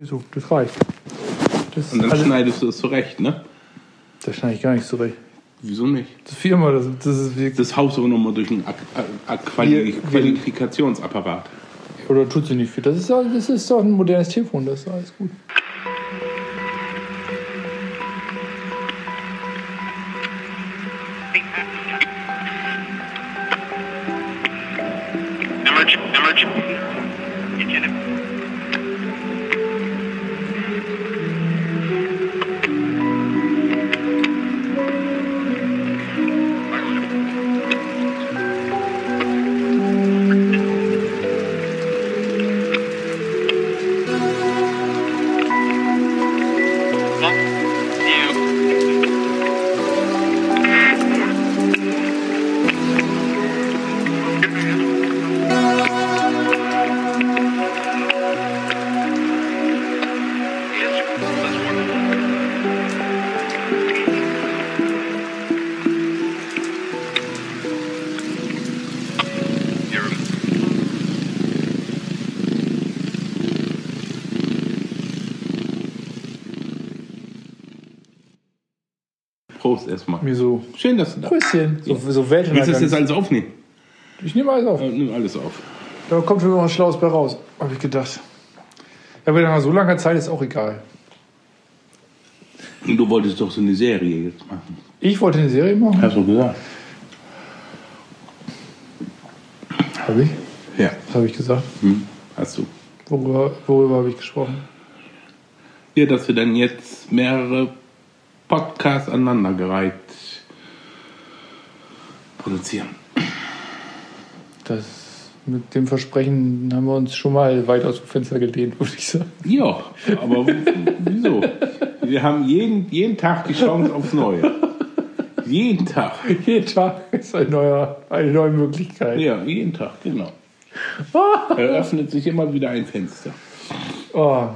So, das reicht. Das, Und dann also, schneidest du es zurecht, ne? das schneide ich gar nicht zurecht. Wieso nicht? Das viermal, das, das ist wirklich. Das haust du nochmal durch einen Quali Qualifikationsapparat. Oder tut sie nicht viel. Das ist, doch- das ist doch ein modernes Telefon, das ist alles gut. Grüßchen. So, so Willst du das jetzt alles aufnehmen? Ich nehme alles auf. Ja, nimm alles auf. Da kommt schon noch was Schlaues bei raus, habe ich gedacht. Ja, aber nach so langer Zeit ist auch egal. Und du wolltest doch so eine Serie jetzt machen. Ich wollte eine Serie machen. Hast du gesagt? Habe ich? Ja. Was habe ich gesagt? Hm, hast du. Worüber, worüber habe ich gesprochen? Ja, dass wir dann jetzt mehrere Podcasts aneinandergereiht produzieren. Das, mit dem Versprechen haben wir uns schon mal weit aus dem Fenster gelehnt, würde ich sagen. Ja, aber wieso? Wir haben jeden, jeden Tag die Chance aufs Neue. Jeden Tag. Jeden Tag ist ein neuer, eine neue Möglichkeit. Ja, jeden Tag, genau. Eröffnet sich immer wieder ein Fenster. Oh.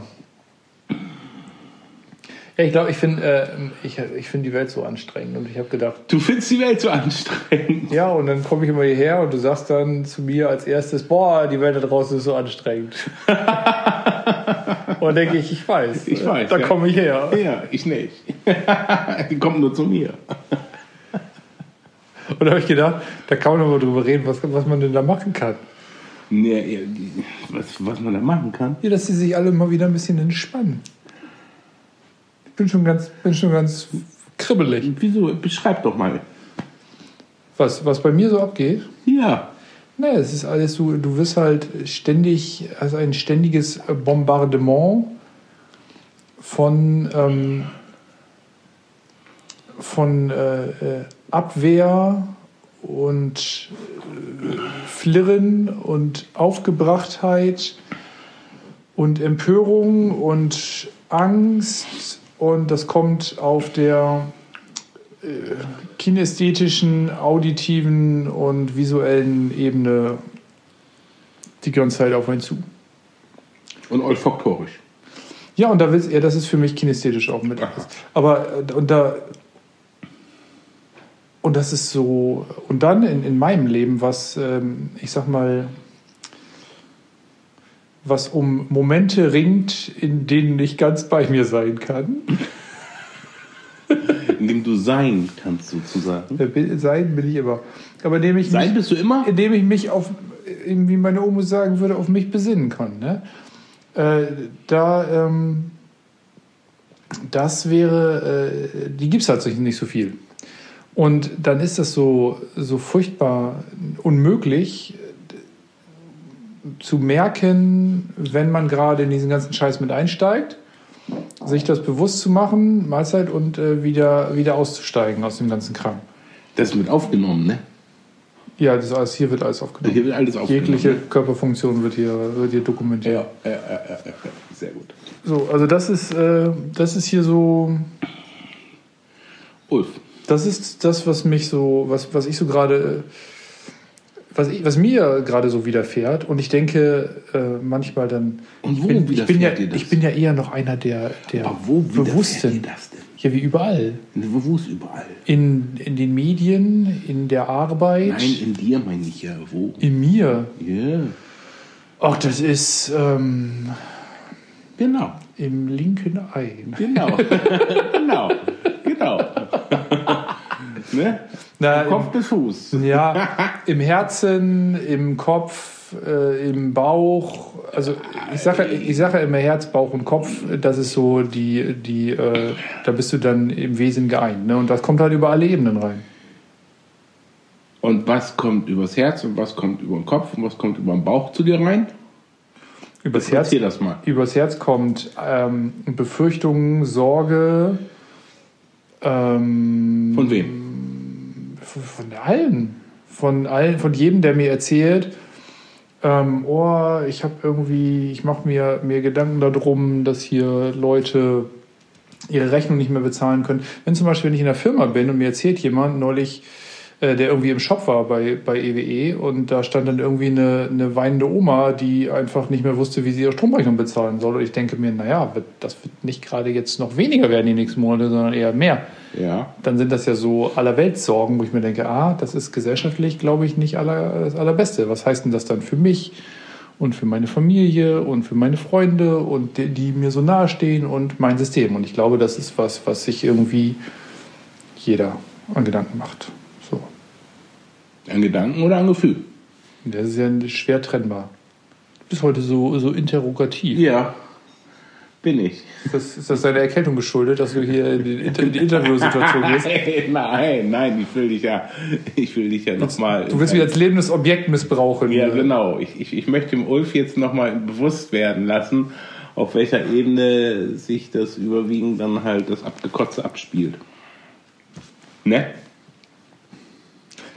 Ich glaube, ich finde äh, ich, ich find die Welt so anstrengend und ich habe gedacht, Du findest die Welt so anstrengend. ja, und dann komme ich immer hierher und du sagst dann zu mir als erstes, boah, die Welt da draußen ist so anstrengend. und denke ich, ich weiß. Ich weiß, Da ja. komme ich her. Ja, ich nicht. Die kommt nur zu mir. Und da habe ich gedacht, da kann man mal drüber reden, was, was man denn da machen kann. Nee, was, was man da machen kann. Ja, dass sie sich alle mal wieder ein bisschen entspannen. Ich bin schon ganz, bin schon ganz kribbelig. Wieso? Beschreib doch mal. Was, was bei mir so abgeht? Ja. Naja, es ist alles so, du wirst halt ständig, also ein ständiges Bombardement von, ähm, von äh, äh, Abwehr und äh, Flirren und Aufgebrachtheit und Empörung und Angst und das kommt auf der kinästhetischen, auditiven und visuellen Ebene die ganze Zeit auf einen zu. Und olfaktorisch. Ja, und da willst ja, das ist für mich kinästhetisch auch mit. Aha. Aber äh, und da und das ist so und dann in, in meinem Leben, was ähm, ich sag mal, was um Momente ringt, in denen ich ganz bei mir sein kann. Indem du sein kannst, sozusagen. Äh, Sein bin ich immer. Aber indem ich Sein mich, bist du immer? indem ich mich auf, wie meine Oma sagen würde, auf mich besinnen kann. Ne? Äh, da, ähm, das wäre, äh, die gibt es tatsächlich nicht so viel. Und dann ist das so, so furchtbar unmöglich zu merken, wenn man gerade in diesen ganzen Scheiß mit einsteigt, sich das bewusst zu machen, Mahlzeit und äh, wieder, wieder auszusteigen aus dem ganzen Kram. Das ist mit aufgenommen, ne? Ja, das alles, hier wird alles aufgenommen. Hier wird alles aufgenommen. Jegliche Körperfunktion wird hier, wird hier dokumentiert. Ja, ja, ja, ja, ja. Sehr gut. So, also das ist, äh, das ist hier so, Ulf. das ist das, was mich so, was, was ich so gerade, was, ich, was mir gerade so widerfährt. Und ich denke äh, manchmal dann, Und wo ich bin, ich bin, ja, dir das? ich bin ja eher noch einer der, der Aber wo widerfährt dir Bewussten. das denn? Ja, wie überall. Wo, wo ist überall? In, in den Medien, in der Arbeit, Nein, in dir meine ich ja. Wo? in mir. Ja. Ach, das ist, ähm, Genau. Im linken Ei. Genau. genau. Ne? Na, Kopf bis Fuß. Ja, im Herzen, im Kopf, äh, im Bauch. Also ich sage ich sage immer Herz, Bauch und Kopf. Das ist so die, die äh, da bist du dann im Wesen geeint. Ne? Und das kommt halt über alle Ebenen rein. Und was kommt übers Herz und was kommt über den Kopf und was kommt über den Bauch zu dir rein? Übers Herz, das mal. übers Herz kommt ähm, Befürchtungen, Sorge. Ähm, Von wem? Von, allen. Von allen, von jedem, der mir erzählt, ähm, oh, ich habe irgendwie, ich mache mir, mir Gedanken darum, dass hier Leute ihre Rechnung nicht mehr bezahlen können. Wenn zum Beispiel, wenn ich in der Firma bin und mir erzählt jemand neulich, der irgendwie im Shop war bei, bei EWE und da stand dann irgendwie eine, eine weinende Oma, die einfach nicht mehr wusste, wie sie ihre Stromrechnung bezahlen soll. Und ich denke mir, naja, das wird nicht gerade jetzt noch weniger werden die nächsten Monate, sondern eher mehr Ja. dann sind das ja so Allerweltssorgen, wo ich mir denke, ah, das ist gesellschaftlich, glaube ich, nicht aller, das Allerbeste. Was heißt denn das dann für mich und für meine Familie und für meine Freunde und die, die mir so nahe stehen und mein System? Und ich glaube, das ist was, was sich irgendwie jeder an Gedanken macht. Ein Gedanken oder ein Gefühl? Das ist ja schwer trennbar. Du bist heute so, so interrogativ. Ja. Bin ich. Ist, das, ist das deiner Erkältung geschuldet, dass du hier in die, Inter in die Interviewsituation gehst? nein, nein, ich will dich ja, ich will dich ja nochmal. Du willst mich als lebendes Objekt missbrauchen. Ja, genau. Ich, ich, ich möchte dem Ulf jetzt nochmal bewusst werden lassen, auf welcher Ebene sich das überwiegend dann halt das Abgekotze abspielt. Ne?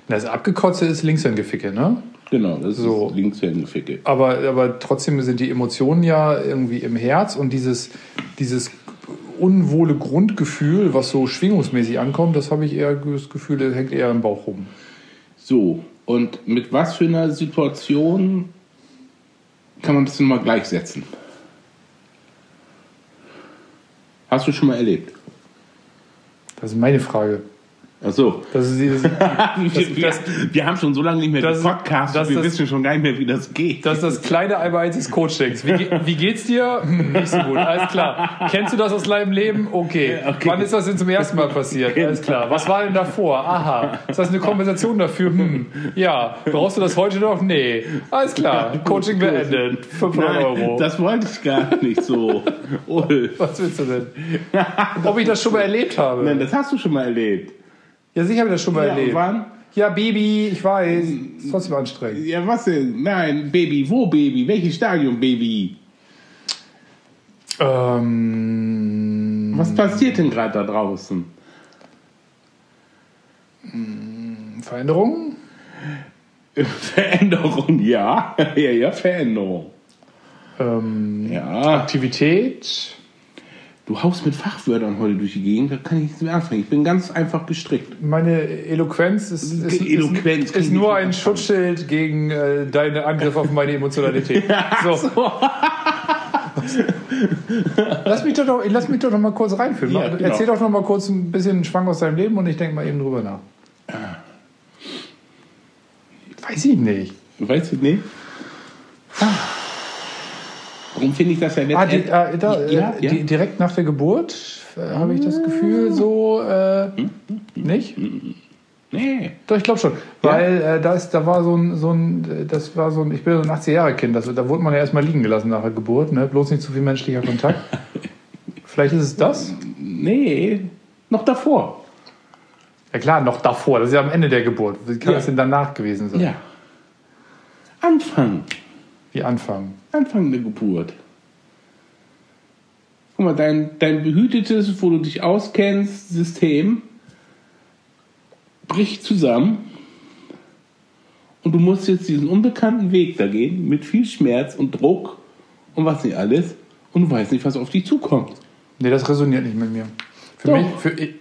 Das Abgekotze ist Linkshirngeficke, ne? Genau, das So. ist Linkshändeficke. Aber, aber trotzdem sind die Emotionen ja irgendwie im Herz und dieses, dieses unwohle Grundgefühl, was so schwingungsmäßig ankommt, das habe ich eher das Gefühl, das hängt eher im Bauch rum. So, und mit was für einer Situation kann man das denn mal gleichsetzen? Hast du schon mal erlebt? Das ist meine Frage. Ach so. Das ist dieses, wir, wir, das- wir haben schon so lange nicht mehr das- gepodcastet, das- wir das- wissen schon gar nicht mehr, wie das geht. das ist das kleine eins des Coachings. Wie, wie geht's dir? Hm, nicht so gut. Alles klar. Kennst du das aus deinem Leben? Okay. Okay. Wann ist das denn zum ersten Mal passiert? Alles klar. Was war denn davor? Aha. Ist das eine Kompensation dafür? Hm. Ja. Brauchst du das heute noch? Nee. Alles klar. Coaching beendet. 500 Nein, Euro. das wollte ich gar nicht so. Ulf. Was willst du denn? Ob ich das schon mal erlebt habe? Nein, das hast du schon mal erlebt. Ja, sicher habe ich das schon mal Ja, erlebt. wann? Ja, Baby, ich weiß. Ist trotzdem anstrengend. Ja, was denn? Nein, Baby, wo Baby? Welches Stadion Baby? Ähm, Was passiert denn gerade da draußen? Veränderungen? Veränderung, ja. Ja, ja, Veränderung. Ähm, Ja. Aktivität? Du haust mit Fachwörtern heute durch die Gegend, da kann ich nichts mehr anfangen. Ich bin ganz einfach gestrickt. Meine Eloquenz ist, ist, Eloquenz ist, ist nur ein so Schutzschild gegen äh, deine Angriffe auf meine Emotionalität. So. lass, mich doch, noch- lass mich doch noch mal kurz reinführen. Ja, genau. Erzähl doch noch mal kurz ein bisschen Schwank aus deinem Leben und ich denke mal eben drüber nach. Weiß ich nicht. Weißt du nicht? Warum finde ich das ja Ah, die, äh, da, äh, Ja, ja. Die, direkt nach der Geburt äh, habe ich das Gefühl so äh, Hm? nicht. nee. Doch, ich glaube schon. Weil äh, da, ist, da war so ein, so ein, äh, das war so ein, ich bin so ein 80-Jahre-Kind, das, da wurde man ja erstmal liegen gelassen nach der Geburt, ne? bloß nicht zu viel menschlicher Kontakt. Vielleicht ist es das? Nee, noch davor. Ja klar, noch davor, das ist ja am Ende der Geburt. Wie kann Ja. das denn danach gewesen sein? Ja. Anfang. Wie Anfang. Anfang der Geburt. Guck mal, dein, dein behütetes, wo du dich auskennst, System bricht zusammen und du musst jetzt diesen unbekannten Weg da gehen mit viel Schmerz und Druck und was nicht alles und du weißt nicht, was auf dich zukommt. Nee, das resoniert nicht mit mir. Für Doch. mich, für, ich-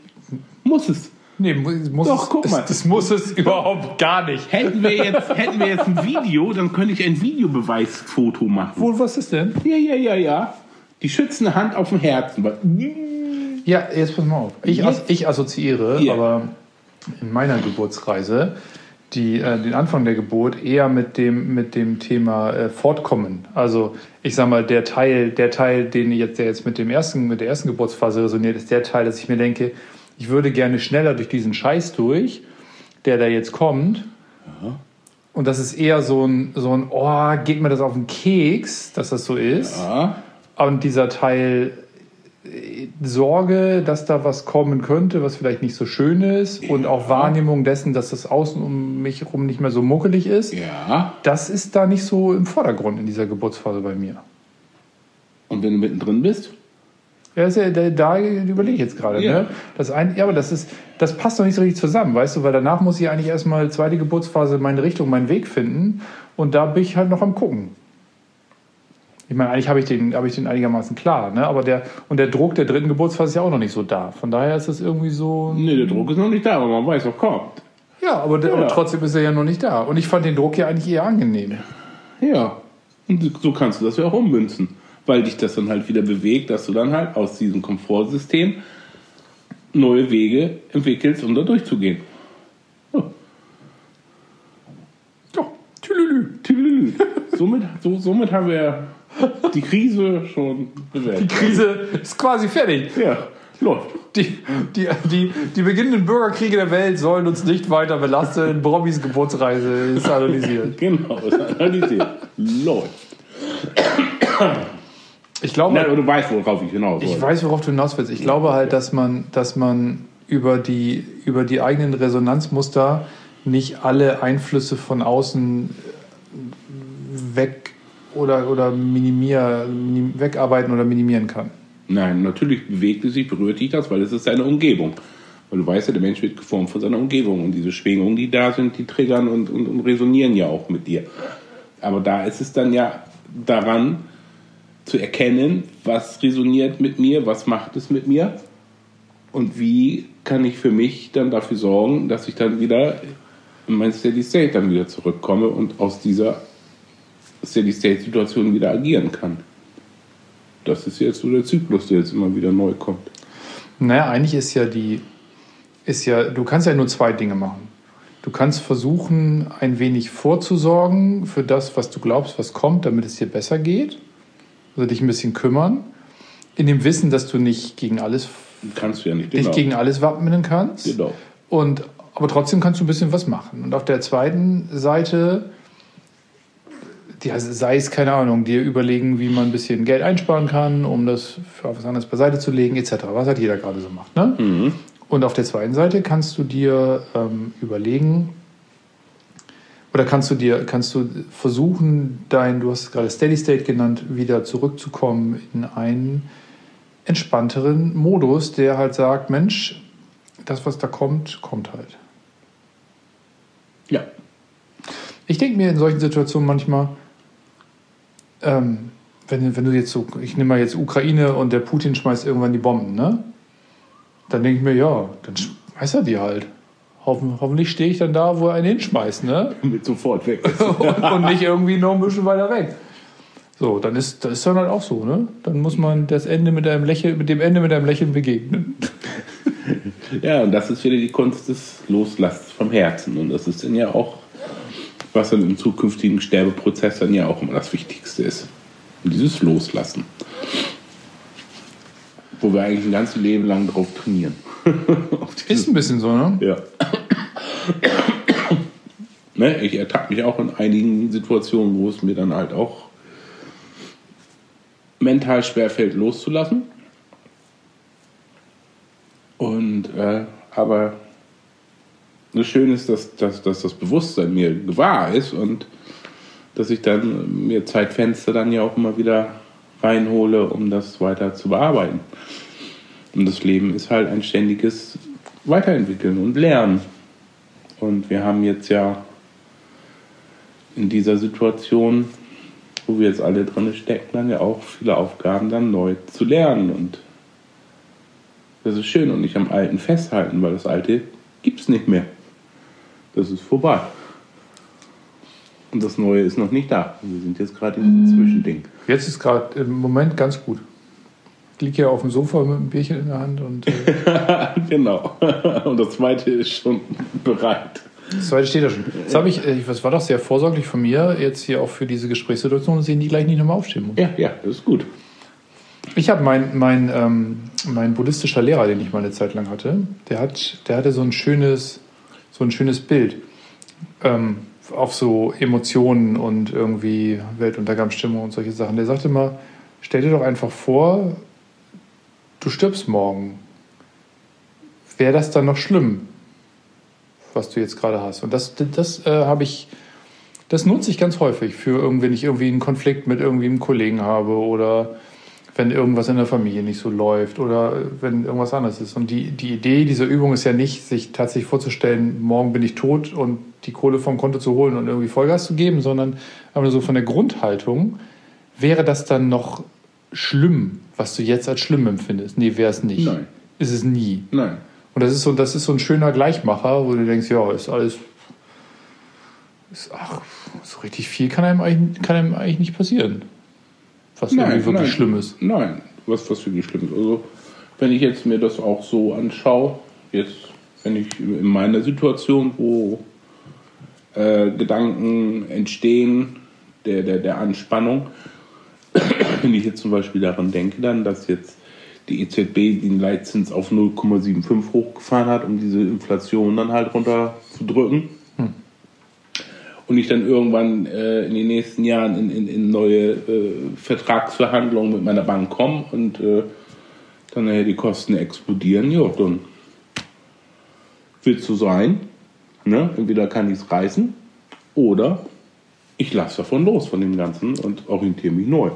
Muss es. Nee, muss, Doch, es, guck mal. Das, das muss es überhaupt gar nicht. Hätten wir jetzt, hätten wir jetzt ein Video, dann könnte ich ein Videobeweisfoto machen. Wo, was ist denn? Ja, ja, ja, ja. Die schützende Hand auf dem Herzen. Ja, jetzt pass mal auf. Ich, as ich assoziiere, Ja. aber in meiner Geburtsreise die, äh, den Anfang der Geburt eher mit dem, mit dem Thema äh, Fortkommen. Also ich sag mal, der Teil, der Teil, den jetzt, der jetzt mit dem ersten, mit der ersten Geburtsphase resoniert, ist der Teil, dass ich mir denke, ich würde gerne schneller durch diesen Scheiß durch, der da jetzt kommt. Und das ist eher so ein, so ein, oh, geht mir das auf den Keks, dass das so ist. Ja. Und dieser Teil äh, Sorge, dass da was kommen könnte, was vielleicht nicht so schön ist. Und auch Wahrnehmung dessen, dass das Außen um mich herum nicht mehr so muckelig ist. Ja. Das ist da nicht so im Vordergrund in dieser Geburtsphase bei mir. Und wenn du mittendrin bist? Ja, ist ja, da, da überlege ich jetzt gerade. Ja. Ne? Das ein, ja, aber das, ist, das passt doch nicht so richtig zusammen, weißt du, weil danach muss ich eigentlich erstmal zweite Geburtsphase meine Richtung, meinen Weg finden. Und da bin ich halt noch am Gucken. Ich meine, eigentlich habe ich, den, habe ich den einigermaßen klar, ne? aber der, und der Druck der dritten Geburtsphase ist ja auch noch nicht so da. Von daher ist es irgendwie so. Nee, der Druck ist noch nicht da, aber man weiß, was kommt. Ja, aber, der, Ja. aber trotzdem ist er ja noch nicht da. Und ich fand den Druck ja eigentlich eher angenehm. Ja. Und so kannst du das ja auch ummünzen. Weil dich das dann halt wieder bewegt, dass du dann halt aus diesem Komfortsystem neue Wege entwickelst, um da durchzugehen. Ja. Ja, tülülü. Tüdelü. somit, so, somit haben wir die Krise schon Die bewältigt. Krise ist quasi fertig. Ja, läuft. Die, die, die, die beginnenden Bürgerkriege der Welt sollen uns nicht weiter belasten. Brobbys Geburtsreise ist analysiert. Genau, ist analysiert. läuft. Ich glaube, Na, aber du weißt, worauf ich hinaus ich wollte. weiß, worauf du hinaus willst. Ich glaube halt, dass man, dass man über die, über die eigenen Resonanzmuster nicht alle Einflüsse von außen weg oder, oder minimier, minim, wegarbeiten oder minimieren kann. Nein, natürlich bewegt es sich, berührt dich das, weil es ist seine Umgebung. Weil du weißt ja, der Mensch wird geformt von seiner Umgebung. Und diese Schwingungen, die da sind, die triggern und, und, und resonieren ja auch mit dir. Aber da ist es dann ja daran zu erkennen, was resoniert mit mir, was macht es mit mir und wie kann ich für mich dann dafür sorgen, dass ich dann wieder in mein Steady State dann wieder zurückkomme und aus dieser Steady State Situation wieder agieren kann. Das ist jetzt so der Zyklus, der jetzt immer wieder neu kommt. Naja, eigentlich ist ja die, ist ja, du kannst ja nur zwei Dinge machen. Du kannst versuchen, ein wenig vorzusorgen für das, was du glaubst, was kommt, damit es dir besser geht. Also dich ein bisschen kümmern. In dem Wissen, dass du nicht gegen alles, Kannst du ja nicht. dich gegen alles wappnen kannst. Genau. Und, aber trotzdem kannst du ein bisschen was machen. Und auf der zweiten Seite, die, also sei es, keine Ahnung, dir überlegen, wie man ein bisschen Geld einsparen kann, um das für was anderes beiseite zu legen, etc. Was halt jeder gerade so macht. Ne? Mhm. Und auf der zweiten Seite kannst du dir ähm, überlegen, oder kannst du dir, kannst du versuchen, dein, du hast es gerade Steady State genannt, wieder zurückzukommen in einen entspannteren Modus, der halt sagt, Mensch, das, was da kommt, kommt halt. Ja. Ich denke mir in solchen Situationen manchmal, ähm, wenn, wenn du jetzt so, ich nehme mal jetzt Ukraine und der Putin schmeißt irgendwann die Bomben, ne? Dann denke ich mir, ja, dann schmeißt er die halt. Hoffen, hoffentlich stehe ich dann da, wo er einen hinschmeißt, ne? Mit sofort weg. und, und nicht irgendwie noch ein bisschen weiter weg. So, dann ist das ist dann halt auch so, ne? Dann muss man das Ende mit einem Lächeln, mit dem Ende mit einem Lächeln begegnen. ja, und das ist wieder die Kunst des Loslassens vom Herzen. Und das ist dann ja auch, was dann im zukünftigen Sterbeprozess dann ja auch immer das Wichtigste ist. Und dieses Loslassen. Wo wir eigentlich ein ganzes Leben lang drauf trainieren. Ist ein bisschen so, ne? Ja. ne, ich ertappe mich auch in einigen Situationen, wo es mir dann halt auch mental schwerfällt, loszulassen. Und äh, aber das Schöne ist, dass, dass, dass das Bewusstsein mir gewahr ist und dass ich dann mir Zeitfenster dann ja auch immer wieder reinhole, um das weiter zu bearbeiten. Und das Leben ist halt ein ständiges Weiterentwickeln und Lernen. Und wir haben jetzt ja in dieser Situation, wo wir jetzt alle drin stecken, dann ja auch viele Aufgaben dann neu zu lernen. Und das ist schön und nicht am Alten festhalten, weil das Alte gibt es nicht mehr. Das ist vorbei. Und das Neue ist noch nicht da. Wir sind jetzt gerade in diesem Zwischending. Jetzt ist gerade im Moment ganz gut. Liege ja auf dem Sofa mit einem Bierchen in der Hand und äh, genau. Und das zweite ist schon bereit. Das zweite steht da schon. Das habe ich, äh, das war doch sehr vorsorglich von mir, jetzt hier auch für diese Gesprächssituation, dass ich die gleich nicht nochmal aufstehen muss. Ja, ja, das ist gut. Ich habe mein, mein, ähm, mein buddhistischer Lehrer, den ich mal eine Zeit lang hatte, der, hat, der hatte so ein schönes, so ein schönes Bild ähm, auf so Emotionen und irgendwie Weltuntergangsstimmung und solche Sachen. Der sagte immer, stell dir doch einfach vor, du stirbst morgen. Wäre das dann noch schlimm, was du jetzt gerade hast? Und das, das äh, habe ich, das nutze ich ganz häufig für irgendwie, wenn ich irgendwie einen Konflikt mit irgendwie einem Kollegen habe oder wenn irgendwas in der Familie nicht so läuft oder wenn irgendwas anderes ist. Und die, die Idee dieser Übung ist ja nicht, sich tatsächlich vorzustellen, morgen bin ich tot und die Kohle vom Konto zu holen und irgendwie Vollgas zu geben, sondern aber so von der Grundhaltung, wäre das dann noch schlimm, was du jetzt als schlimm empfindest? Nee, wäre es nicht. Nein. Ist es nie. Nein. Und das ist so, das ist so ein schöner Gleichmacher, wo du denkst, ja, ist alles. Ist, ach, so richtig viel kann einem eigentlich, kann einem eigentlich nicht passieren. Was irgendwie wirklich nein. schlimm ist. Nein, was, was wirklich schlimm ist. Also, wenn ich jetzt mir das auch so anschaue, jetzt, wenn ich in meiner Situation, wo äh, Gedanken entstehen, der, der, der Anspannung, wenn ich jetzt zum Beispiel daran denke, dann, dass jetzt die EZB den Leitzins auf 0,75 hochgefahren hat, um diese Inflation dann halt runterzudrücken. Und ich dann irgendwann äh, in den nächsten Jahren in, in, in neue äh, Vertragsverhandlungen mit meiner Bank komme und äh, dann nachher die Kosten explodieren, ja, dann wird es so sein. Ne? Entweder kann ich es reißen oder ich lasse davon los, von dem Ganzen und orientiere mich neu.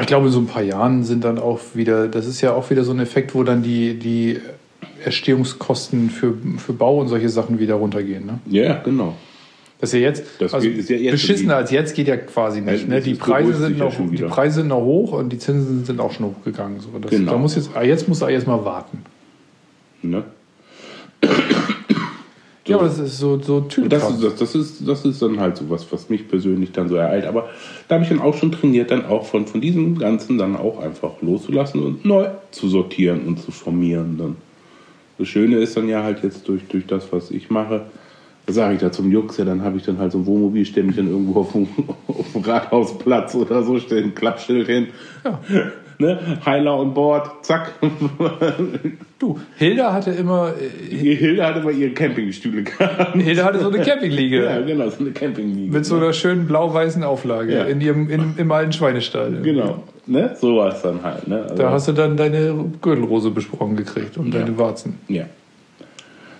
Ich glaube, in so ein paar Jahren sind dann auch wieder, das ist ja auch wieder so ein Effekt, wo dann die, die Erstehungskosten für, für Bau und solche Sachen wieder runtergehen. Ne? Ja, genau. Das ist ja jetzt, Das also ist ja jetzt beschissener als jetzt geht ja quasi nicht. Ne? Die, Preise sind noch, die. Preise sind noch hoch und die Zinsen sind auch schon hochgegangen. So, das, Genau. da muss jetzt, ah, jetzt muss er erstmal warten. Ne? Ja, aber das ist so, so Und das, ist, das, das, ist, das ist dann halt so was, was mich persönlich dann so ereilt. Aber da habe ich dann auch schon trainiert, dann auch von, von diesem Ganzen dann auch einfach loszulassen und neu zu sortieren und zu formieren. Dann. Das Schöne ist dann ja halt jetzt durch, durch das, was ich mache, sage ich da zum Jux, ja, dann habe ich dann halt so ein Wohnmobil, stelle mich dann irgendwo auf dem, auf dem Rathausplatz oder so, stelle ein Klappschild hin. Ja. Ne? Heiler on Board, zack. Du, Hilda hatte immer, äh, Hilde hatte mal ihre Campingstühle gehabt. Hilda hatte so eine Campingliege. Ja, genau, so eine Campingliege. Mit so einer schönen blau-weißen Auflage Ja. in ihrem, in, im alten Schweinestall. Genau, ne? So war es dann halt. Ne? Also, Da hast du dann deine Gürtelrose besprochen gekriegt und Ja. deine Warzen. ja.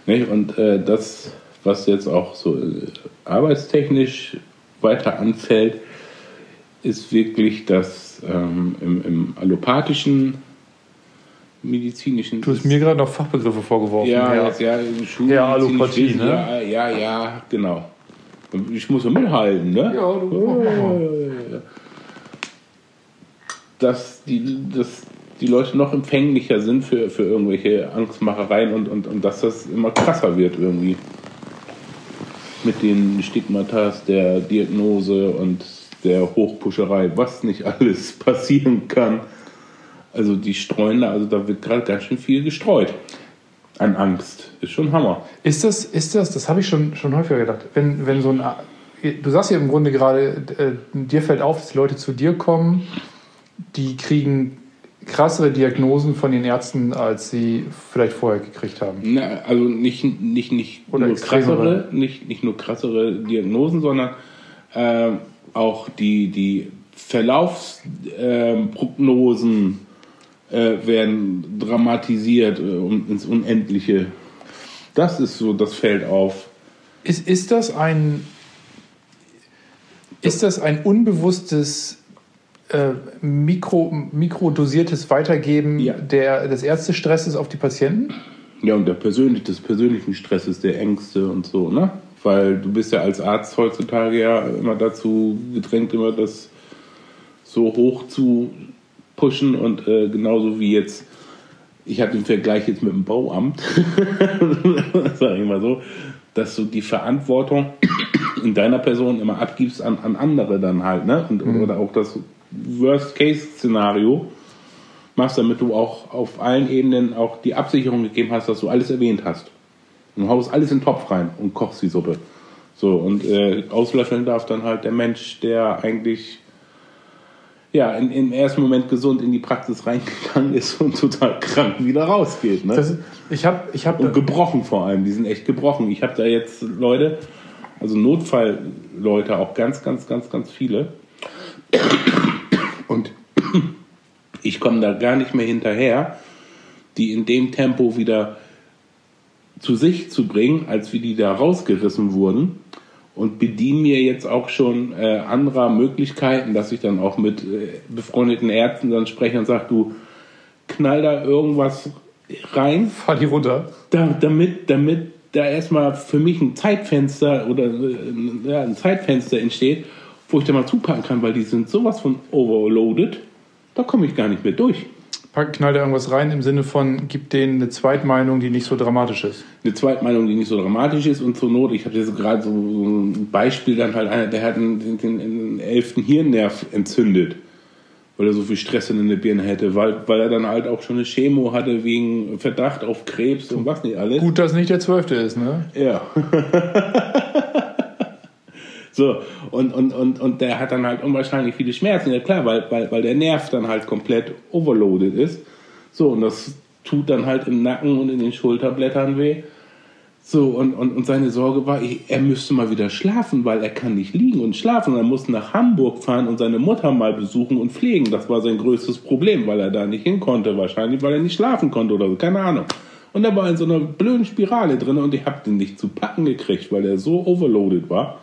Nicht? Und äh, das, was jetzt auch so äh, arbeitstechnisch weiter anfällt, ist wirklich das ähm, im, im allopathischen medizinischen. Du hast mir gerade noch Fachbegriffe vorgeworfen. ja, ja. ja, Ja, Allopathie, medizinisch- ne? Ja, ja, ja, genau. Ich muss ja mithalten, ne? Ja, du- dass die, dass die Leute noch empfänglicher sind für, für irgendwelche Angstmachereien und, und, und dass das immer krasser wird irgendwie. Mit den Stigmatas der Diagnose und der Hochpuscherei, was nicht alles passieren kann. Also die streuen da, also da wird gerade ganz schön viel gestreut. An Angst. Ist schon Hammer. Ist das, ist das, das habe ich schon, schon häufiger gedacht, wenn, wenn so ein, du sagst ja im Grunde gerade, äh, dir fällt auf, dass die Leute zu dir kommen, die kriegen krassere Diagnosen von den Ärzten, als sie vielleicht vorher gekriegt haben. Na, also nicht, nicht, nicht, Oder nur extremere. krassere, nicht, nicht nur krassere Diagnosen, sondern ähm, auch die, die Verlaufsprognosen äh, werden dramatisiert äh, um, ins Unendliche. Das ist so, das fällt auf. Ist, ist das ein, ist das ein unbewusstes äh, Mikro, mikrodosiertes Weitergeben Ja. der, des Ärztestresses auf die Patienten? Ja, und der persönlich, des persönlichen Stresses, der Ängste und so, ne? Weil du bist ja als Arzt heutzutage ja immer dazu gedrängt, immer das so hoch zu pushen und äh, genauso wie jetzt, ich habe den Vergleich jetzt mit dem Bauamt, sag ich mal so, dass du die Verantwortung in deiner Person immer abgibst an, an andere dann halt, ne? Und, Oder auch das Worst-Case-Szenario machst, damit du auch auf allen Ebenen auch die Absicherung gegeben hast, dass du alles erwähnt hast. Und haust alles in den Topf rein und kochst die Suppe. So, und äh, auslöffeln darf dann halt der Mensch, der eigentlich ja, in, im ersten Moment gesund in die Praxis reingegangen ist und total krank wieder rausgeht. Ne? Das, ich habe ich hab und gebrochen vor allem, die sind echt gebrochen. Ich habe da jetzt Leute, also Notfallleute, auch ganz, ganz, ganz, ganz viele. Und ich komme da gar nicht mehr hinterher, die in dem Tempo wieder zu sich zu bringen, als wie die da rausgerissen wurden. Und bediene mir jetzt auch schon äh, anderer Möglichkeiten, dass ich dann auch mit äh, befreundeten Ärzten dann spreche und sage, du knall da irgendwas rein. Fahr die runter. Da, damit, damit da erstmal für mich ein Zeitfenster oder äh, ja, ein Zeitfenster entsteht, wo ich da mal zupacken kann, weil die sind sowas von overloaded, da komme ich gar nicht mehr durch. Knall da irgendwas rein im Sinne von, gib denen eine Zweitmeinung, die nicht so dramatisch ist. Eine Zweitmeinung, die nicht so dramatisch ist und zur Not, ich habe jetzt gerade so, so ein Beispiel, dann halt einer, der hat den, den, den elften Hirnnerv entzündet, weil er so viel Stress in der Birne hätte, weil, weil er dann halt auch schon eine Chemo hatte wegen Verdacht auf Krebs und was nicht alles. Gut, dass nicht der zwölfte ist, ne? Ja. so, und, und, und, und der hat dann halt unwahrscheinlich viele Schmerzen, ja klar, weil, weil, weil der Nerv dann halt komplett overloaded ist. So, und das tut dann halt im Nacken und in den Schulterblättern weh. So, und, und, und seine Sorge war, er müsste mal wieder schlafen, weil er kann nicht liegen und schlafen. Er muss nach Hamburg fahren und seine Mutter mal besuchen und pflegen. Das war sein größtes Problem, weil er da nicht hin konnte. Wahrscheinlich, weil er nicht schlafen konnte oder so. Keine Ahnung. Und er war in so einer blöden Spirale drin und ich habe den nicht zu packen gekriegt, weil er so overloaded war.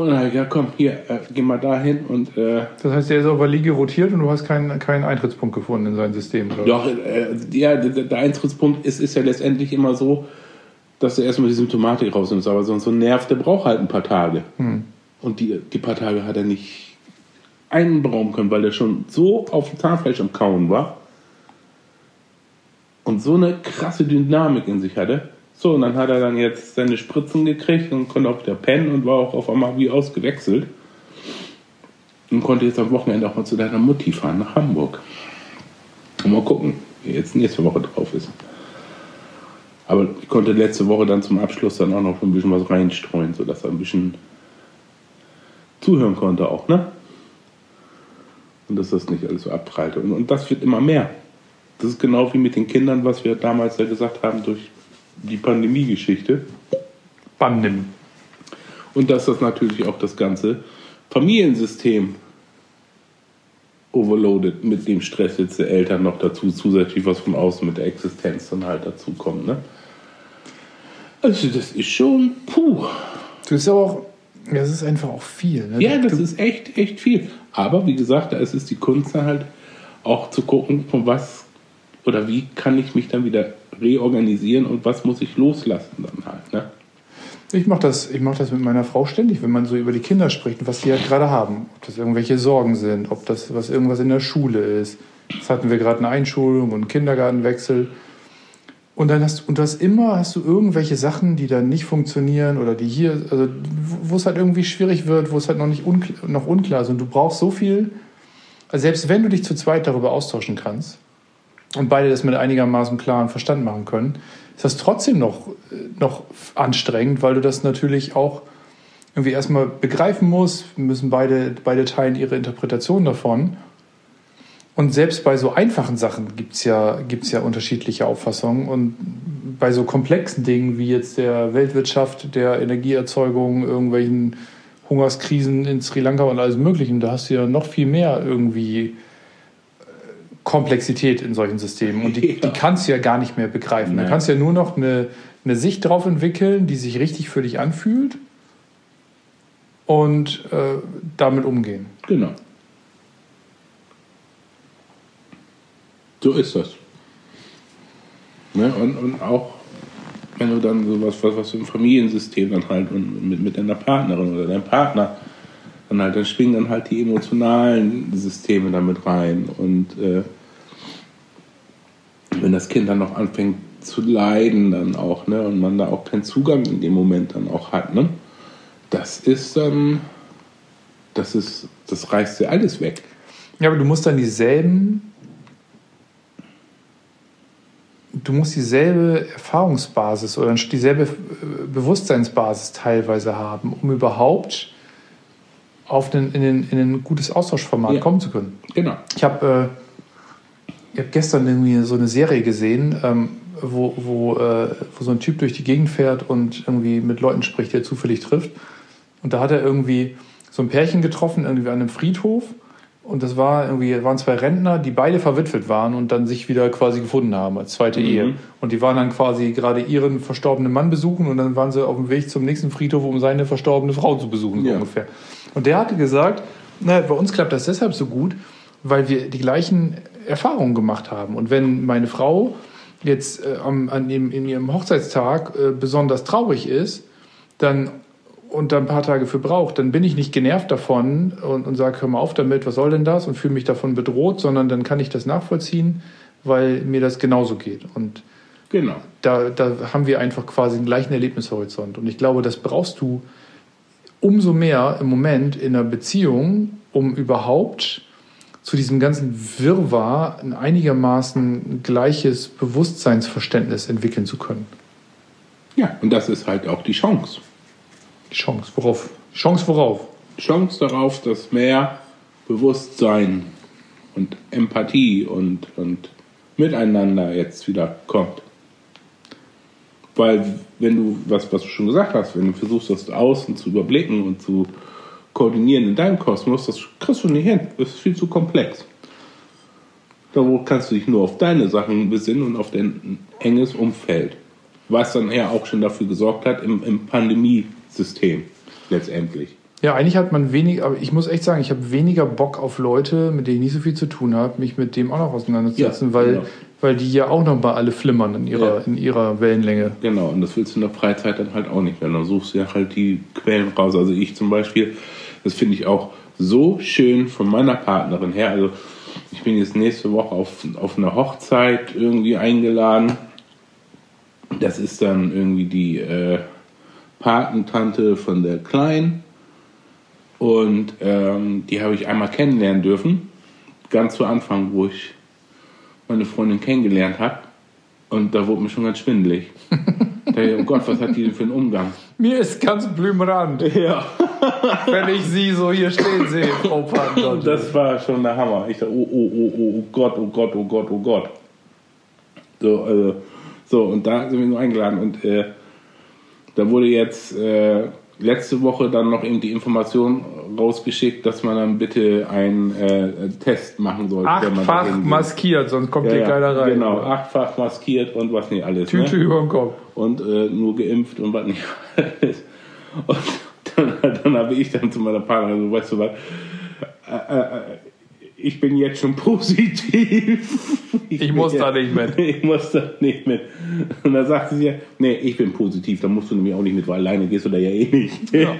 Und dann habe ich gesagt, komm, hier, äh, geh mal dahin und äh, Das heißt, der ist auf der Liege rotiert und du hast keinen, keinen Eintrittspunkt gefunden in sein System. Oder? Doch, äh, ja, der, der Eintrittspunkt ist, ist ja letztendlich immer so, dass du erstmal die Symptomatik rausnimmst. Aber sonst so ein Nerv, der braucht halt ein paar Tage. Und die, die paar Tage hat er nicht einberaumen können, weil er schon so auf dem Zahnfleisch am Kauen war. Und so eine krasse Dynamik in sich hatte. So, und dann hat er dann jetzt seine Spritzen gekriegt und konnte auch wieder pennen und war auch auf einmal wie ausgewechselt. Und konnte jetzt am Wochenende auch mal zu deiner Mutti fahren nach Hamburg. Und mal gucken, wie jetzt nächste Woche drauf ist. Aber ich konnte letzte Woche dann zum Abschluss dann auch noch ein bisschen was reinstreuen, sodass er ein bisschen zuhören konnte auch, ne? Und dass das nicht alles so abprallte. Und, und das wird immer mehr. Das ist genau wie mit den Kindern, was wir damals ja gesagt haben durch die Pandemie-Geschichte. Bandem. Und dass das natürlich auch das ganze Familiensystem overloadet mit dem Stress jetzt der Eltern noch dazu, zusätzlich was von außen mit der Existenz dann halt dazu kommt. Ne? Also das ist schon, puh. Das ist aber auch, das ist einfach auch viel. Ne? Ja, das ist echt, echt viel. Aber wie gesagt, da ist es die Kunst halt auch zu gucken, von was oder wie kann ich mich dann wieder reorganisieren und was muss ich loslassen dann halt. Ne? Ich mache das, mach das mit meiner Frau ständig, wenn man so über die Kinder spricht und was die halt gerade haben. Ob das irgendwelche Sorgen sind, ob das was irgendwas in der Schule ist. Jetzt hatten wir gerade eine Einschulung und einen Kindergartenwechsel. Und dann hast, und du hast immer hast du irgendwelche Sachen, die dann nicht funktionieren oder die hier, also wo es halt irgendwie schwierig wird, wo es halt noch nicht unklar, noch unklar ist. Und du brauchst so viel, also selbst wenn du dich zu zweit darüber austauschen kannst und beide das mit einigermaßen klaren Verstand machen können, ist das trotzdem noch, noch anstrengend, weil du das natürlich auch irgendwie erstmal begreifen musst, müssen beide, beide teilen ihre Interpretation davon. Und selbst bei so einfachen Sachen gibt es ja, gibt's ja unterschiedliche Auffassungen. Und bei so komplexen Dingen wie jetzt der Weltwirtschaft, der Energieerzeugung, irgendwelchen Hungerskrisen in Sri Lanka und alles Mögliche, da hast du ja noch viel mehr irgendwie Komplexität in solchen Systemen. Und die, Ja. die kannst du ja gar nicht mehr begreifen. Da Nein. kannst du ja nur noch eine, eine Sicht drauf entwickeln, die sich richtig für dich anfühlt und äh, damit umgehen. Genau. So ist das. Ne? Und, und auch wenn du dann sowas, was, was im Familiensystem dann halt und mit, mit deiner Partnerin oder deinem Partner, dann halt, dann schwingen dann halt die emotionalen Systeme damit rein. Und äh, wenn das Kind dann noch anfängt zu leiden, dann auch, ne, und man da auch keinen Zugang in dem Moment dann auch hat, ne, das ist dann, das ist, das reißt dir alles weg. Ja, aber du musst dann dieselben du musst dieselbe Erfahrungsbasis oder dieselbe äh, Bewusstseinsbasis teilweise haben, um überhaupt auf den, in, den, in ein gutes Austauschformat Ja. kommen zu können. Genau. Ich habe äh, ich hab gestern irgendwie so eine Serie gesehen, ähm, wo, wo, äh, wo so ein Typ durch die Gegend fährt und irgendwie mit Leuten spricht, die er zufällig trifft. Und da hat er irgendwie so ein Pärchen getroffen, irgendwie an einem Friedhof. Und das war irgendwie, waren zwei Rentner, die beide verwitwet waren und dann sich wieder quasi gefunden haben als zweite Ehe. Und die waren dann quasi gerade ihren verstorbenen Mann besuchen und dann waren sie auf dem Weg zum nächsten Friedhof, um seine verstorbene Frau zu besuchen, so Ja. ungefähr. Und der hatte gesagt, na, bei uns klappt das deshalb so gut, weil wir die gleichen Erfahrungen gemacht haben. Und wenn meine Frau jetzt äh, am, an dem, in ihrem Hochzeitstag äh, besonders traurig ist, dann und da ein paar Tage für braucht, dann bin ich nicht genervt davon und, und sage, hör mal auf damit, was soll denn das? Und fühle mich davon bedroht, sondern dann kann ich das nachvollziehen, weil mir das genauso geht. Und Genau. da, da haben wir einfach quasi den gleichen Erlebnishorizont. Und ich glaube, das brauchst du umso mehr im Moment in einer Beziehung, um überhaupt zu diesem ganzen Wirrwarr ein einigermaßen gleiches Bewusstseinsverständnis entwickeln zu können. Ja, und das ist halt auch die Chance. Die Chance, worauf? Chance worauf? Chance darauf, dass mehr Bewusstsein und Empathie und, und Miteinander jetzt wieder kommt. Weil, wenn du, was, was du schon gesagt hast, wenn du versuchst, das außen zu überblicken und zu koordinieren in deinem Kosmos, das kriegst du nicht hin. Das ist viel zu komplex. Da kannst du dich nur auf deine Sachen besinnen und auf dein enges Umfeld. Was dann ja auch schon dafür gesorgt hat im, im Pandemiesystem letztendlich. Ja, eigentlich hat man wenig, aber ich muss echt sagen, ich habe weniger Bock auf Leute, mit denen ich nicht so viel zu tun habe, mich mit dem auch noch auseinanderzusetzen, Ja, weil, genau. weil die ja auch noch mal alle flimmern in ihrer, Ja. in ihrer Wellenlänge. Genau, und das willst du in der Freizeit dann halt auch nicht mehr. Dann suchst du ja halt die Quellen raus. Also ich zum Beispiel, das finde ich auch so schön von meiner Partnerin her. Also ich bin jetzt nächste Woche auf, auf eine Hochzeit irgendwie eingeladen. Das ist dann irgendwie die äh, Patentante von der Kleinen. Und ähm, die habe ich einmal kennenlernen dürfen. Ganz zu Anfang, wo ich meine Freundin kennengelernt habe. Und da wurde mir schon ganz schwindelig. Da oh Gott, was hat die denn für einen Umgang? Mir ist ganz blümerand, Ja, wenn ich sie so hier stehen sehe, Frau Patentotte. das war schon der Hammer. Ich dachte, oh, oh, oh, oh, oh Gott, oh Gott, oh Gott, oh Gott. So, also, so und da sind wir nur eingeladen. Und äh, da wurde jetzt äh, letzte Woche dann noch eben die Information rausgeschickt, dass man dann bitte einen äh, Test machen sollte. Achtfach maskiert, sonst kommt Ja, hier keiner rein. Genau, achtfach maskiert und was nicht alles. Tüte ne? über den Kopf. und äh, nur geimpft und was nicht alles. Und dann, dann habe ich dann zu meiner Partnerin so, weißt du was, äh, äh, ich bin jetzt schon positiv. Ich muss bin da ja- nicht mit. Ich muss da nicht mit. Und dann sagte sie ja, nee, ich bin positiv, da musst du nämlich auch nicht mit, weil alleine gehst du da ja eh nicht. Ja.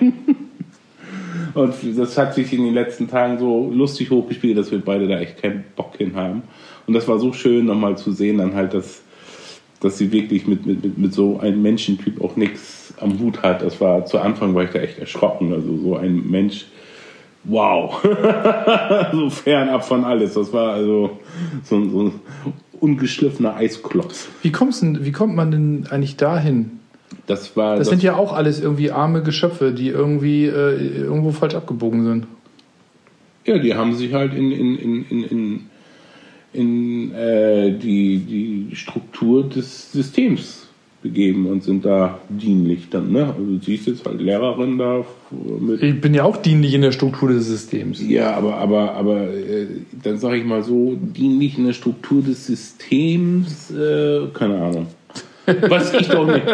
Und das hat sich in den letzten Tagen so lustig hochgespielt, dass wir beide da echt keinen Bock hin haben. Und das war so schön, nochmal zu sehen, dann halt, dass, dass sie wirklich mit, mit, mit, mit so einem Menschentyp auch nichts am Hut hat. Das war zu Anfang war ich da echt erschrocken. Also so ein Mensch, wow. so fernab von alles. Das war also so, ein- so ein ungeschliffener Eisklotz. Wie, kommst denn, wie kommt man denn eigentlich dahin? Das war Das, sind ja auch alles irgendwie arme Geschöpfe, die irgendwie äh, irgendwo falsch abgebogen sind. Ja, die haben sich halt in, in, in, in, in, in äh, die, die Struktur des Systems begeben und sind da dienlich dann. Ne? Also du siehst jetzt halt Lehrerin da mit. Ich bin ja auch dienlich in der Struktur des Systems. Ja, aber, aber, aber äh, dann sage ich mal so, dienlich in der Struktur des Systems, äh, keine Ahnung. Weiß ich doch nicht.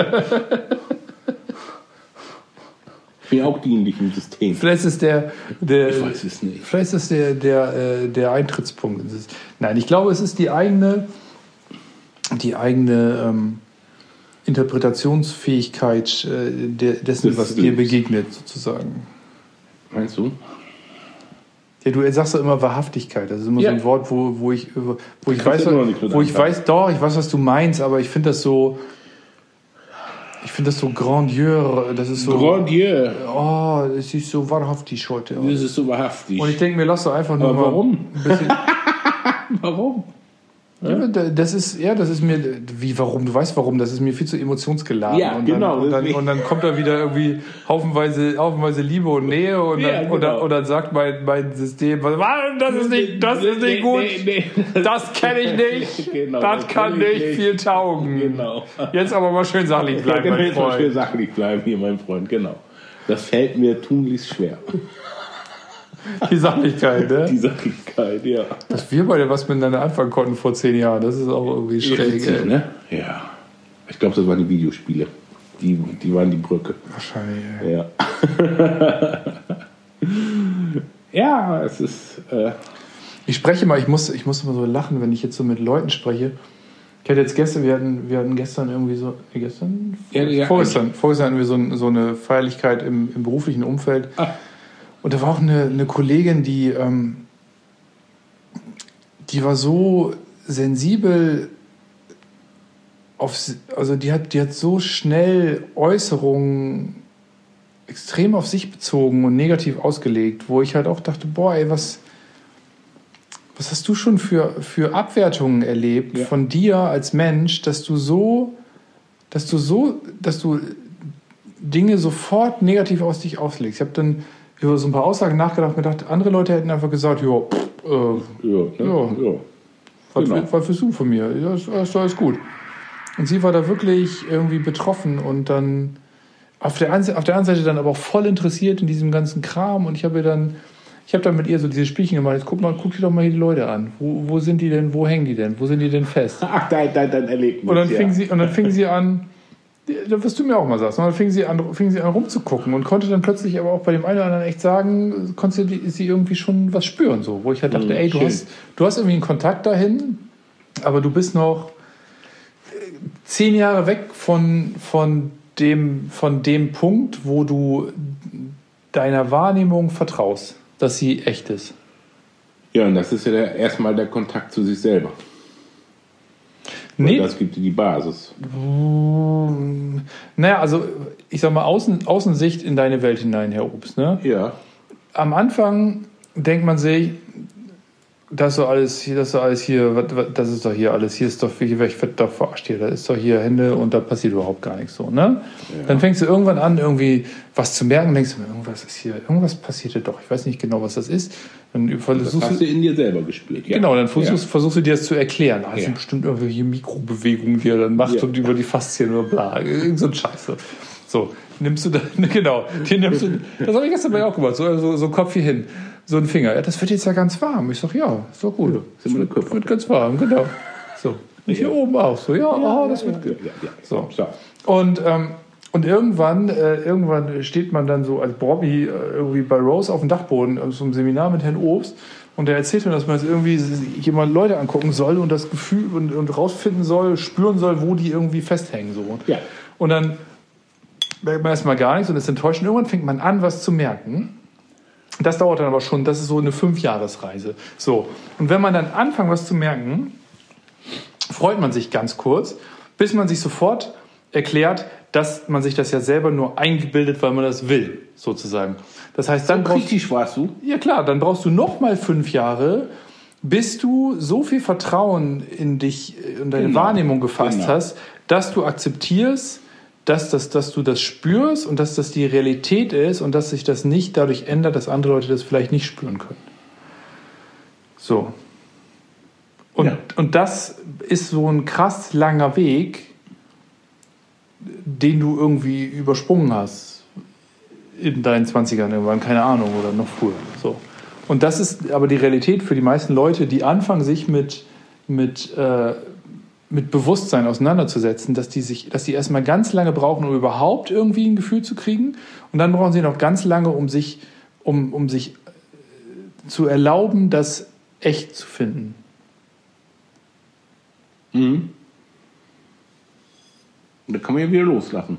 Ich bin auch dienlich im System. Vielleicht ist der, der Ich weiß es nicht. Vielleicht ist der, der, äh, der Eintrittspunkt. Ist- Nein, ich glaube, es ist die eigene, die eigene ähm, Interpretationsfähigkeit äh, dessen, Des was dir begegnet, sozusagen. Meinst du? Ja, du sagst ja immer Wahrhaftigkeit. Das ist immer Ja. so ein Wort, wo, wo ich, wo ich weiß, wo ich weiß, doch, ich weiß, was du meinst, aber ich finde das so, ich finde das so grandier, das ist so, Grand Dieu. oh, es ist so wahrhaftig heute. Das ist so wahrhaftig. Und ich denke mir, lass doch einfach nur Aber mal warum? ein Warum? Ja, das ist, ja, das ist mir, wie, warum, du weißt warum, das ist mir viel zu emotionsgeladen. Ja, und genau, Dann, und, dann, und dann kommt da wieder irgendwie haufenweise, haufenweise Liebe und Nähe und Ja, dann, und, dann, genau. und dann sagt mein, mein System, was, das ist nicht, das ist nicht gut, Nee, nee, das kenne ich nicht, Genau, das kann nicht viel taugen. Genau. Jetzt aber mal schön sachlich bleiben, Genau, mein jetzt mal schön Freund. sachlich bleiben hier, mein Freund, genau. Das fällt mir tunlichst schwer. Die Sachlichkeit, ne? Die Sachlichkeit, ja. Dass wir beide was miteinander anfangen konnten vor zehn Jahren, das ist auch irgendwie schräg. Ey. ne? Ja. Ich glaube, das waren die Videospiele. Die, die waren die Brücke. Wahrscheinlich. ey. Ja. ja, es ist. Äh, Ich spreche mal, ich muss, ich muss immer so lachen, wenn ich jetzt so mit Leuten spreche. Ich hatte jetzt gestern, wir hatten, wir hatten gestern irgendwie so, gestern? Ja, ja, vorgestern, vorgestern hatten wir so, so eine Feierlichkeit im, im beruflichen Umfeld. Ah. Und da war auch eine, eine Kollegin, die, ähm, die war so sensibel auf, also die hat, die hat so schnell Äußerungen extrem auf sich bezogen und negativ ausgelegt, wo ich halt auch dachte, boah, ey, was, was hast du schon für, für Abwertungen erlebt Ja. von dir als Mensch, dass du so, dass du so, dass du Dinge sofort negativ aus dich auslegst. Ich habe dann über so ein paar Aussagen nachgedacht und gedacht, andere Leute hätten einfach gesagt, pff, äh, ja, ne? Ja. ja. was, Genau. was willst du von mir? Ja, ist, ist alles gut. Und sie war da wirklich irgendwie betroffen und dann auf der, einen, auf der anderen Seite dann aber auch voll interessiert in diesem ganzen Kram. Und ich habe dann, ich habe dann mit ihr so diese Spielchen gemacht. Jetzt guck mal, guck dir doch mal hier die Leute an. Wo, wo sind die denn? Wo hängen die denn? Wo sind die denn fest? Ach, dein, dein, dein Erlebnis. Und dann ja. fing sie, und dann fing sie an, wirst du mir auch mal sagen, und dann fing sie an, fing sie an rumzugucken und konnte dann plötzlich aber auch bei dem einen oder anderen echt sagen, konnte sie, irgendwie schon was spüren, so, wo ich halt dachte, Mhm, ey, du schön. hast, du hast irgendwie einen Kontakt dahin, aber du bist noch äh, zehn Jahre weg von, von dem, von dem Punkt, wo du deiner Wahrnehmung vertraust, dass sie echt ist. Ja, und das ist ja der, erstmal der Kontakt zu sich selber. Nee, Das gibt dir die Basis. naja, also ich sag mal, Außen, Außensicht in deine Welt hinein, Herr Obst. Ne? Ja. Am Anfang denkt man sich, das ist doch alles hier, das ist doch alles hier, das ist doch hier alles, hier ist doch, ich werde doch verarscht hier, da ist doch hier Hände und da passiert überhaupt gar nichts so, ne? Dann fängst du irgendwann an, irgendwie was zu merken, denkst du, irgendwas ist hier, irgendwas passierte doch, ich weiß nicht genau, was das ist. Dann Das versuchst hast du, in dir selber gespürt. Ja. Genau, dann versuchst, Ja. versuchst du dir das zu erklären. Das Ja. sind bestimmt irgendwelche Mikrobewegungen, die er dann macht Ja. und über die Faszien oder bla. Irgend so ein Scheiße. So, nimmst du da, genau, den nimmst du, das habe ich gestern bei auch gemacht, so, so, so ein Kopf hier hin, so ein Finger. Ja, das wird jetzt ja ganz warm. Ich sag, ja, ist doch gut. sind meine wird, wird ganz warm, genau. So. Und hier oben auch so, ja, ah, das wird ja, gut. ja, ja. So. So. Und, ähm, und irgendwann, äh, irgendwann steht man dann so als Bobby äh, irgendwie bei Rose auf dem Dachboden, so einem Seminar mit Herrn Obst. Und er erzählt mir, dass man jetzt irgendwie jemand Leute angucken soll und das Gefühl und, und rausfinden soll, spüren soll, wo die irgendwie festhängen. So. Ja. Und dann merkt man erstmal gar nichts und ist enttäuscht. Und irgendwann fängt man an, was zu merken. Das dauert dann aber schon, das ist so eine Fünfjahresreise. So. Und wenn man dann anfängt, was zu merken, freut man sich ganz kurz, bis man sich sofort erklärt, dass man sich das ja selber nur eingebildet, weil man das will, sozusagen. Das heißt, dann brauchst, Kritisch warst du? ja klar, dann brauchst du noch mal fünf Jahre, bis du so viel Vertrauen in dich und deine Genau. Wahrnehmung gefasst Genau. hast, dass du akzeptierst, dass, das, dass du das spürst und dass das die Realität ist und dass sich das nicht dadurch ändert, dass andere Leute das vielleicht nicht spüren können. So. Und, Ja. und das ist so ein krass langer Weg, den du irgendwie übersprungen hast in deinen 20ern irgendwann, keine Ahnung, oder noch früher. So. Und das ist aber die Realität für die meisten Leute, die anfangen, sich mit, mit, äh, mit Bewusstsein auseinanderzusetzen, dass die, sich, dass die erstmal ganz lange brauchen, um überhaupt irgendwie ein Gefühl zu kriegen. Und dann brauchen sie noch ganz lange, um sich, um, um sich äh, zu erlauben, das echt zu finden. Mhm. Und da kann man ja wieder loslassen.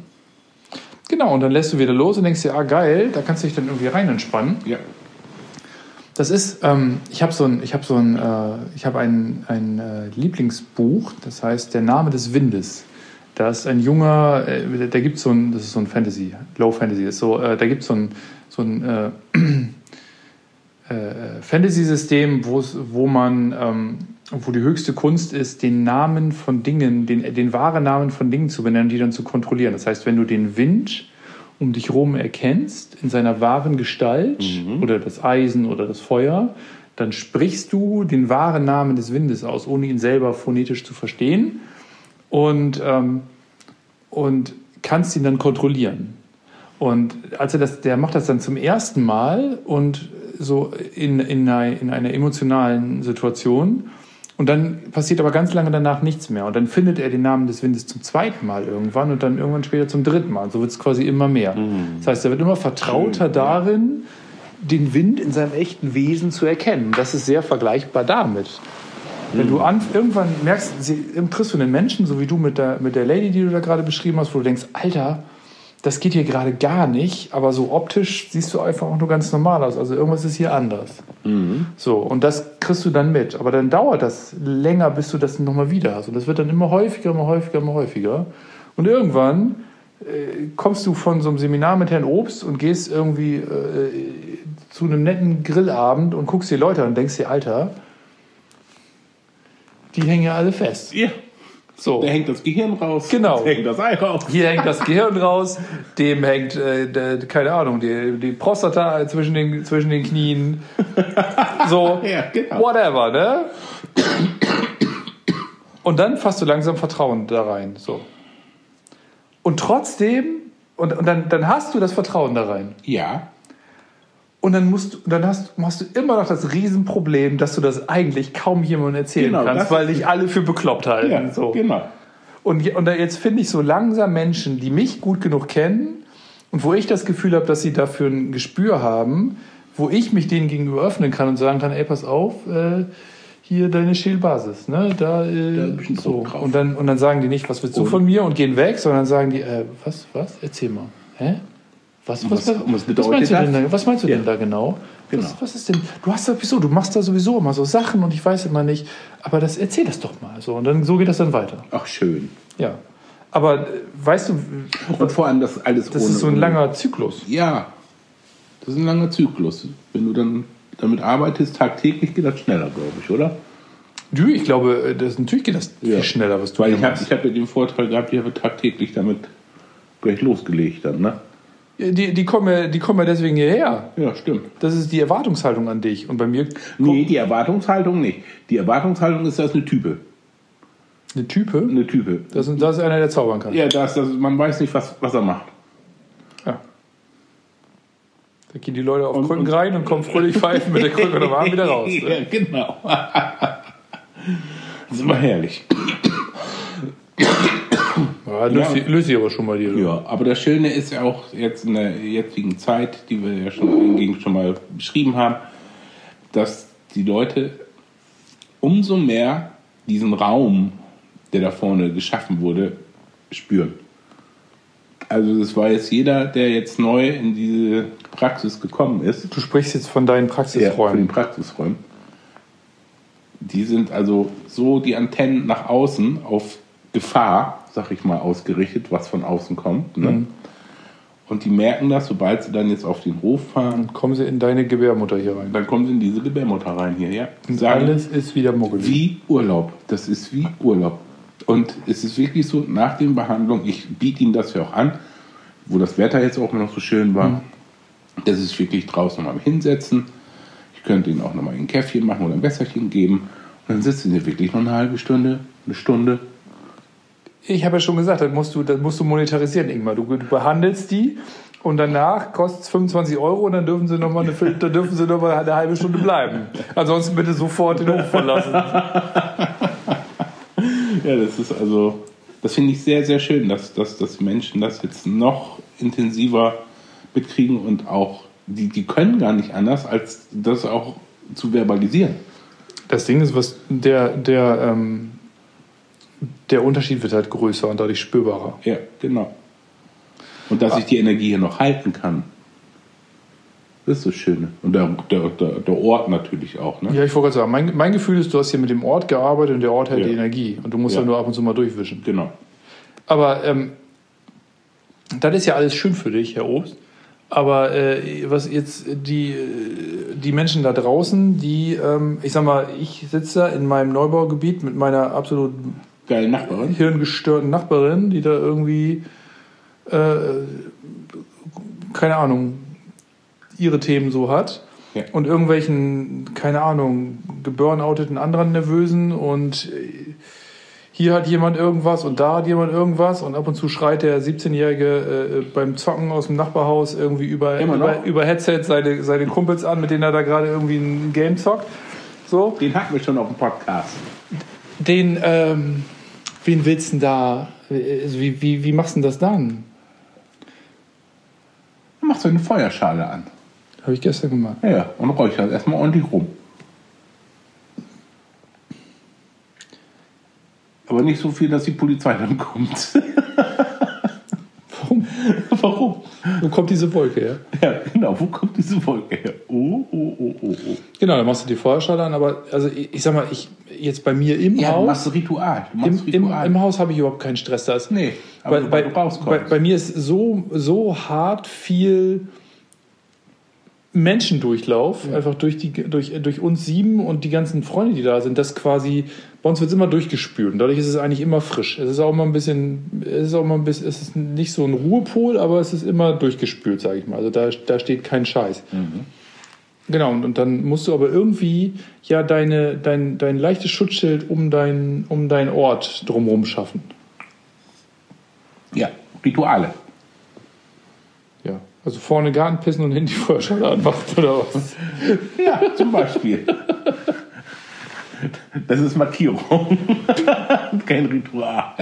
Genau, und dann lässt du wieder los und denkst dir, ah geil, da kannst du dich dann irgendwie rein entspannen. Ja. Das ist, ähm, ich habe so ein, ich habe so ein, äh, ich habe ein, ein äh, Lieblingsbuch, das heißt Der Name des Windes. Da ist ein junger, äh, da gibt so ein, das ist so ein Fantasy, Low Fantasy, ist so, äh, da gibt so ein, so ein äh, äh, Fantasy-System, wo man ähm, wo die höchste Kunst ist, den Namen von Dingen, den, den wahren Namen von Dingen zu benennen, die dann zu kontrollieren. Das heißt, wenn du den Wind um dich herum erkennst, in seiner wahren Gestalt, oder das Eisen oder das Feuer, dann sprichst du den wahren Namen des Windes aus, ohne ihn selber phonetisch zu verstehen. Und, ähm, und kannst ihn dann kontrollieren. Und als er das, der macht das dann zum ersten Mal und so in, in, einer, in einer emotionalen Situation. Und dann passiert aber ganz lange danach nichts mehr. Und dann findet er den Namen des Windes zum zweiten Mal irgendwann und dann irgendwann später zum dritten Mal. Und so wird es quasi immer mehr. Das heißt, er wird immer vertrauter darin, den Wind in seinem echten Wesen zu erkennen. Das ist sehr vergleichbar damit. Wenn du an, irgendwann merkst, sie, triffst du einen Menschen, so wie du mit der, mit der Lady, die du da gerade beschrieben hast, wo du denkst, Alter, das geht hier gerade gar nicht, aber so optisch siehst du einfach auch nur ganz normal aus. Also irgendwas ist hier anders. So, und das kriegst du dann mit. Aber dann dauert das länger, bis du das nochmal wieder hast. Und das wird dann immer häufiger, immer häufiger, immer häufiger. Und irgendwann äh, kommst du von so einem Seminar mit Herrn Obst und gehst irgendwie äh, zu einem netten Grillabend und guckst dir Leute an und denkst dir, Alter, die hängen ja alle fest. Ja. So. Da hängt das Gehirn raus. Genau. Hängt das Ei raus. Hier hängt das Gehirn raus, dem hängt, äh, der, keine Ahnung, die, die Prostata zwischen den, zwischen den Knien. So, Ja, genau. whatever, ne? Und dann fasst du langsam Vertrauen da rein. So. Und trotzdem, und, und dann, dann hast du das Vertrauen da rein. Ja. Und dann, musst, du- dann hast, hast du immer noch das Riesenproblem, dass du das eigentlich kaum jemandem erzählen Genau, kannst, weil dich alle für bekloppt halten. Ja, so. genau. Und, und da jetzt finde ich so langsam Menschen, die mich gut genug kennen und wo ich das Gefühl habe, dass sie dafür ein Gespür haben, wo ich mich denen gegenüber öffnen kann und sagen kann, ey, pass auf, äh, hier deine Schälbasis, ne? Da, äh, Da so. Drauf. Und dann, und dann sagen die nicht, was willst du Und- von mir und gehen weg, sondern sagen die, äh, was, was? Erzähl mal. Hä? Was, was, was- was, was bedeutet meinst du das? denn da, was meinst du Ja. denn da genau? Genau. Was, was ist denn? Du hast sowieso, du machst da sowieso immer so Sachen und ich weiß immer nicht, aber das erzähl das doch mal so und dann so geht das dann weiter. Ach, schön. Ja. Aber äh, weißt du, Und vor allem das alles das ohne. ist so ein langer Zyklus. Ja. Das ist ein langer Zyklus. Wenn du dann damit arbeitest, tagtäglich geht das schneller, glaube ich, oder? Du, ich glaube, äh, das, natürlich geht das viel schneller, was du Weil ich habe hab ja den Vorteil gehabt, ich habe tagtäglich damit gleich losgelegt dann, ne? Die, die, kommen ja, die kommen ja deswegen hierher. Ja, stimmt. Das ist die Erwartungshaltung an dich. Und bei mir Nee, die Erwartungshaltung nicht. Die Erwartungshaltung ist, das eine Type. eine Type. Eine Type. Das, ist- das ist einer, der zaubern kann. Ja, das, das, man weiß nicht, was, was er macht. Ja. Da gehen die Leute auf Und- Krücken und- rein und kommen fröhlich pfeifen mit der Krücke und Arm wieder raus. ja, Ne? genau. das ist immer herrlich. Ja, löst, Ja. die- löst die aber schon dir. du. Ja, aber das Schöne ist ja auch jetzt in der jetzigen Zeit, die wir ja schon eingehend schon mal beschrieben haben, dass die Leute umso mehr diesen Raum, der da vorne geschaffen wurde, spüren. Also das war jetzt jeder, der jetzt neu in diese Praxis gekommen ist, Du sprichst jetzt von deinen ja, von den Praxisräumen. Praxisräumen, die sind also so die Antennen nach außen auf Gefahr, sag ich mal, ausgerichtet, was von außen kommt. Ne? Mhm. Und die merken das, sobald sie dann jetzt auf den Hof fahren, Kommen sie in deine Gebärmutter hier rein. dann kommen sie in diese Gebärmutter rein hier. Ja? Und sagen, alles ist wieder Muggel. wie Urlaub. Das ist wie Urlaub. Und es ist wirklich so, nach der Behandlung, ich biete Ihnen das ja auch an, wo das Wetter jetzt auch noch so schön war, das ist wirklich draußen nochmal hinsetzen. Ich könnte Ihnen auch nochmal ein Käffchen machen oder ein Wässerchen geben. Und dann sitzen Sie wirklich noch eine halbe Stunde, eine Stunde. Ich habe ja schon gesagt, das musst du, das musst du monetarisieren, Ingmar. Du, du behandelst die und danach kostet es 25 Euro und dann dürfen sie noch mal eine, dann dürfen sie noch mal eine halbe Stunde bleiben. Ansonsten bitte sofort den Hof verlassen. Ja, das ist also, das finde ich sehr, sehr schön, dass, dass, dass Menschen das jetzt noch intensiver mitkriegen und auch, die, die können gar nicht anders, als das auch zu verbalisieren. Das Ding ist, was der, der, ähm, der Unterschied wird halt größer und dadurch spürbarer. Ja, genau. Und dass ich die Energie hier noch halten kann. Das ist das Schöne. Und der, der, der, Ort natürlich auch. Ne? Ja, ich wollte gerade sagen, mein, mein Gefühl ist, du hast hier mit dem Ort gearbeitet und der Ort hält Ja. die Energie. Und du musst Ja. ja. nur ab und zu mal durchwischen. Genau. Aber ähm, das ist ja alles schön für dich, Herr Obst. Aber äh, was jetzt die, äh, die Menschen da draußen, die, ähm, ich sag mal, ich sitze da in meinem Neubaugebiet mit meiner absolut Geile Nachbarin. hirngestörten Nachbarin, die da irgendwie, äh, keine Ahnung, ihre Themen so hat. Ja. Und irgendwelchen, keine Ahnung, geburnouteten anderen Nervösen und äh, hier hat jemand irgendwas und da hat jemand irgendwas und ab und zu schreit der 17-Jährige äh, beim Zocken aus dem Nachbarhaus irgendwie über, über, über Headset seine, seine Kumpels an, mit denen er da gerade irgendwie ein Game zockt. So. Den hatten wir schon auf dem Podcast. Den, ähm, wen willst du denn da, also wie, wie, wie machst du das dann? Dann machst du eine Feuerschale an. Habe ich gestern gemacht. Ja, ja. Und räucherst erstmal ordentlich rum. Aber nicht so viel, dass die Polizei dann kommt. Warum? Warum? Wo kommt diese Wolke her? Ja, genau. Wo kommt diese Wolke her? Oh, oh, oh, oh, oh. Genau, dann machst du die Feuerschale an, aber also ich, ich sag mal, ich jetzt bei mir im Ja, du Haus. machst Ritual. Du Im, machst im, Ritual. Im Haus habe ich überhaupt keinen Stress. Da ist, Nee, aber bei, du rauskommst. bei, bei mir ist so, so hart viel Menschendurchlauf, einfach durch, die, durch, durch uns sieben und die ganzen Freunde, die da sind, das quasi, bei uns wird es immer durchgespült und dadurch ist es eigentlich immer frisch. Es ist auch immer ein bisschen, es ist auch immer ein bisschen, es ist nicht so ein Ruhepol, aber es ist immer durchgespült, sage ich mal. Also da, da steht kein Scheiß. Genau, und, und dann musst du aber irgendwie ja deine, dein, dein leichtes Schutzschild um dein, um dein Ort drumherum schaffen. ja, Rituale. Ja. Also vorne Garten pissen und hinten die Feuerschale anmachen oder was? Ja, zum Beispiel. Das ist Markierung. Kein Ritual.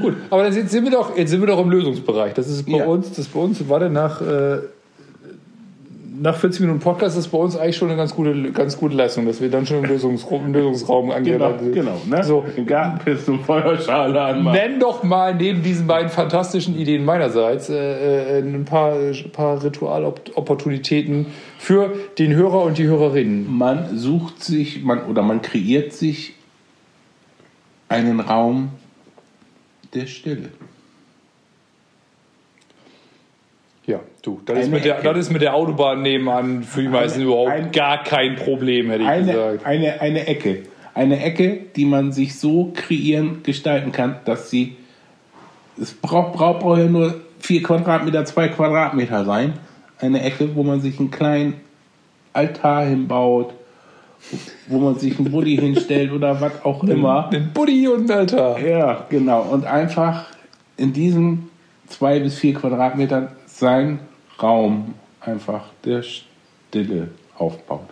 Gut, aber dann sind, sind wir doch, jetzt sind wir doch im Lösungsbereich. Das ist bei Ja. uns, das bei uns, warte, nach, äh, nach 40 Minuten Podcast ist bei uns eigentlich schon eine ganz gute, ganz gute Leistung, dass wir dann schon im Lösungsraum, im Lösungsraum Genau, angelangt sind. genau. Ne? So. Im Garten pissen und Feuerschale anmachen. Nenn doch mal neben diesen beiden fantastischen Ideen meinerseits äh, äh, ein paar, paar Ritualopportunitäten für den Hörer und die Hörerinnen. Man sucht sich, man, oder man kreiert sich einen Raum der Stille. Ja, du, das ist, mit der, das ist mit der Autobahn nebenan für die meisten überhaupt ein- gar kein Problem, hätte ich Eine, gesagt. eine, eine Ecke. Eine Ecke, die man sich so kreieren, gestalten kann, dass sie. Es braucht, braucht, braucht ja nur vier Quadratmeter, zwei Quadratmeter sein. Eine Ecke, wo man sich einen kleinen Altar hinbaut, wo man sich einen Buddy hinstellt oder was auch immer. Ein Buddy und ein Alter. Ja, genau. Und einfach in diesen zwei bis vier Quadratmetern sein Raum einfach der Stille aufbaut.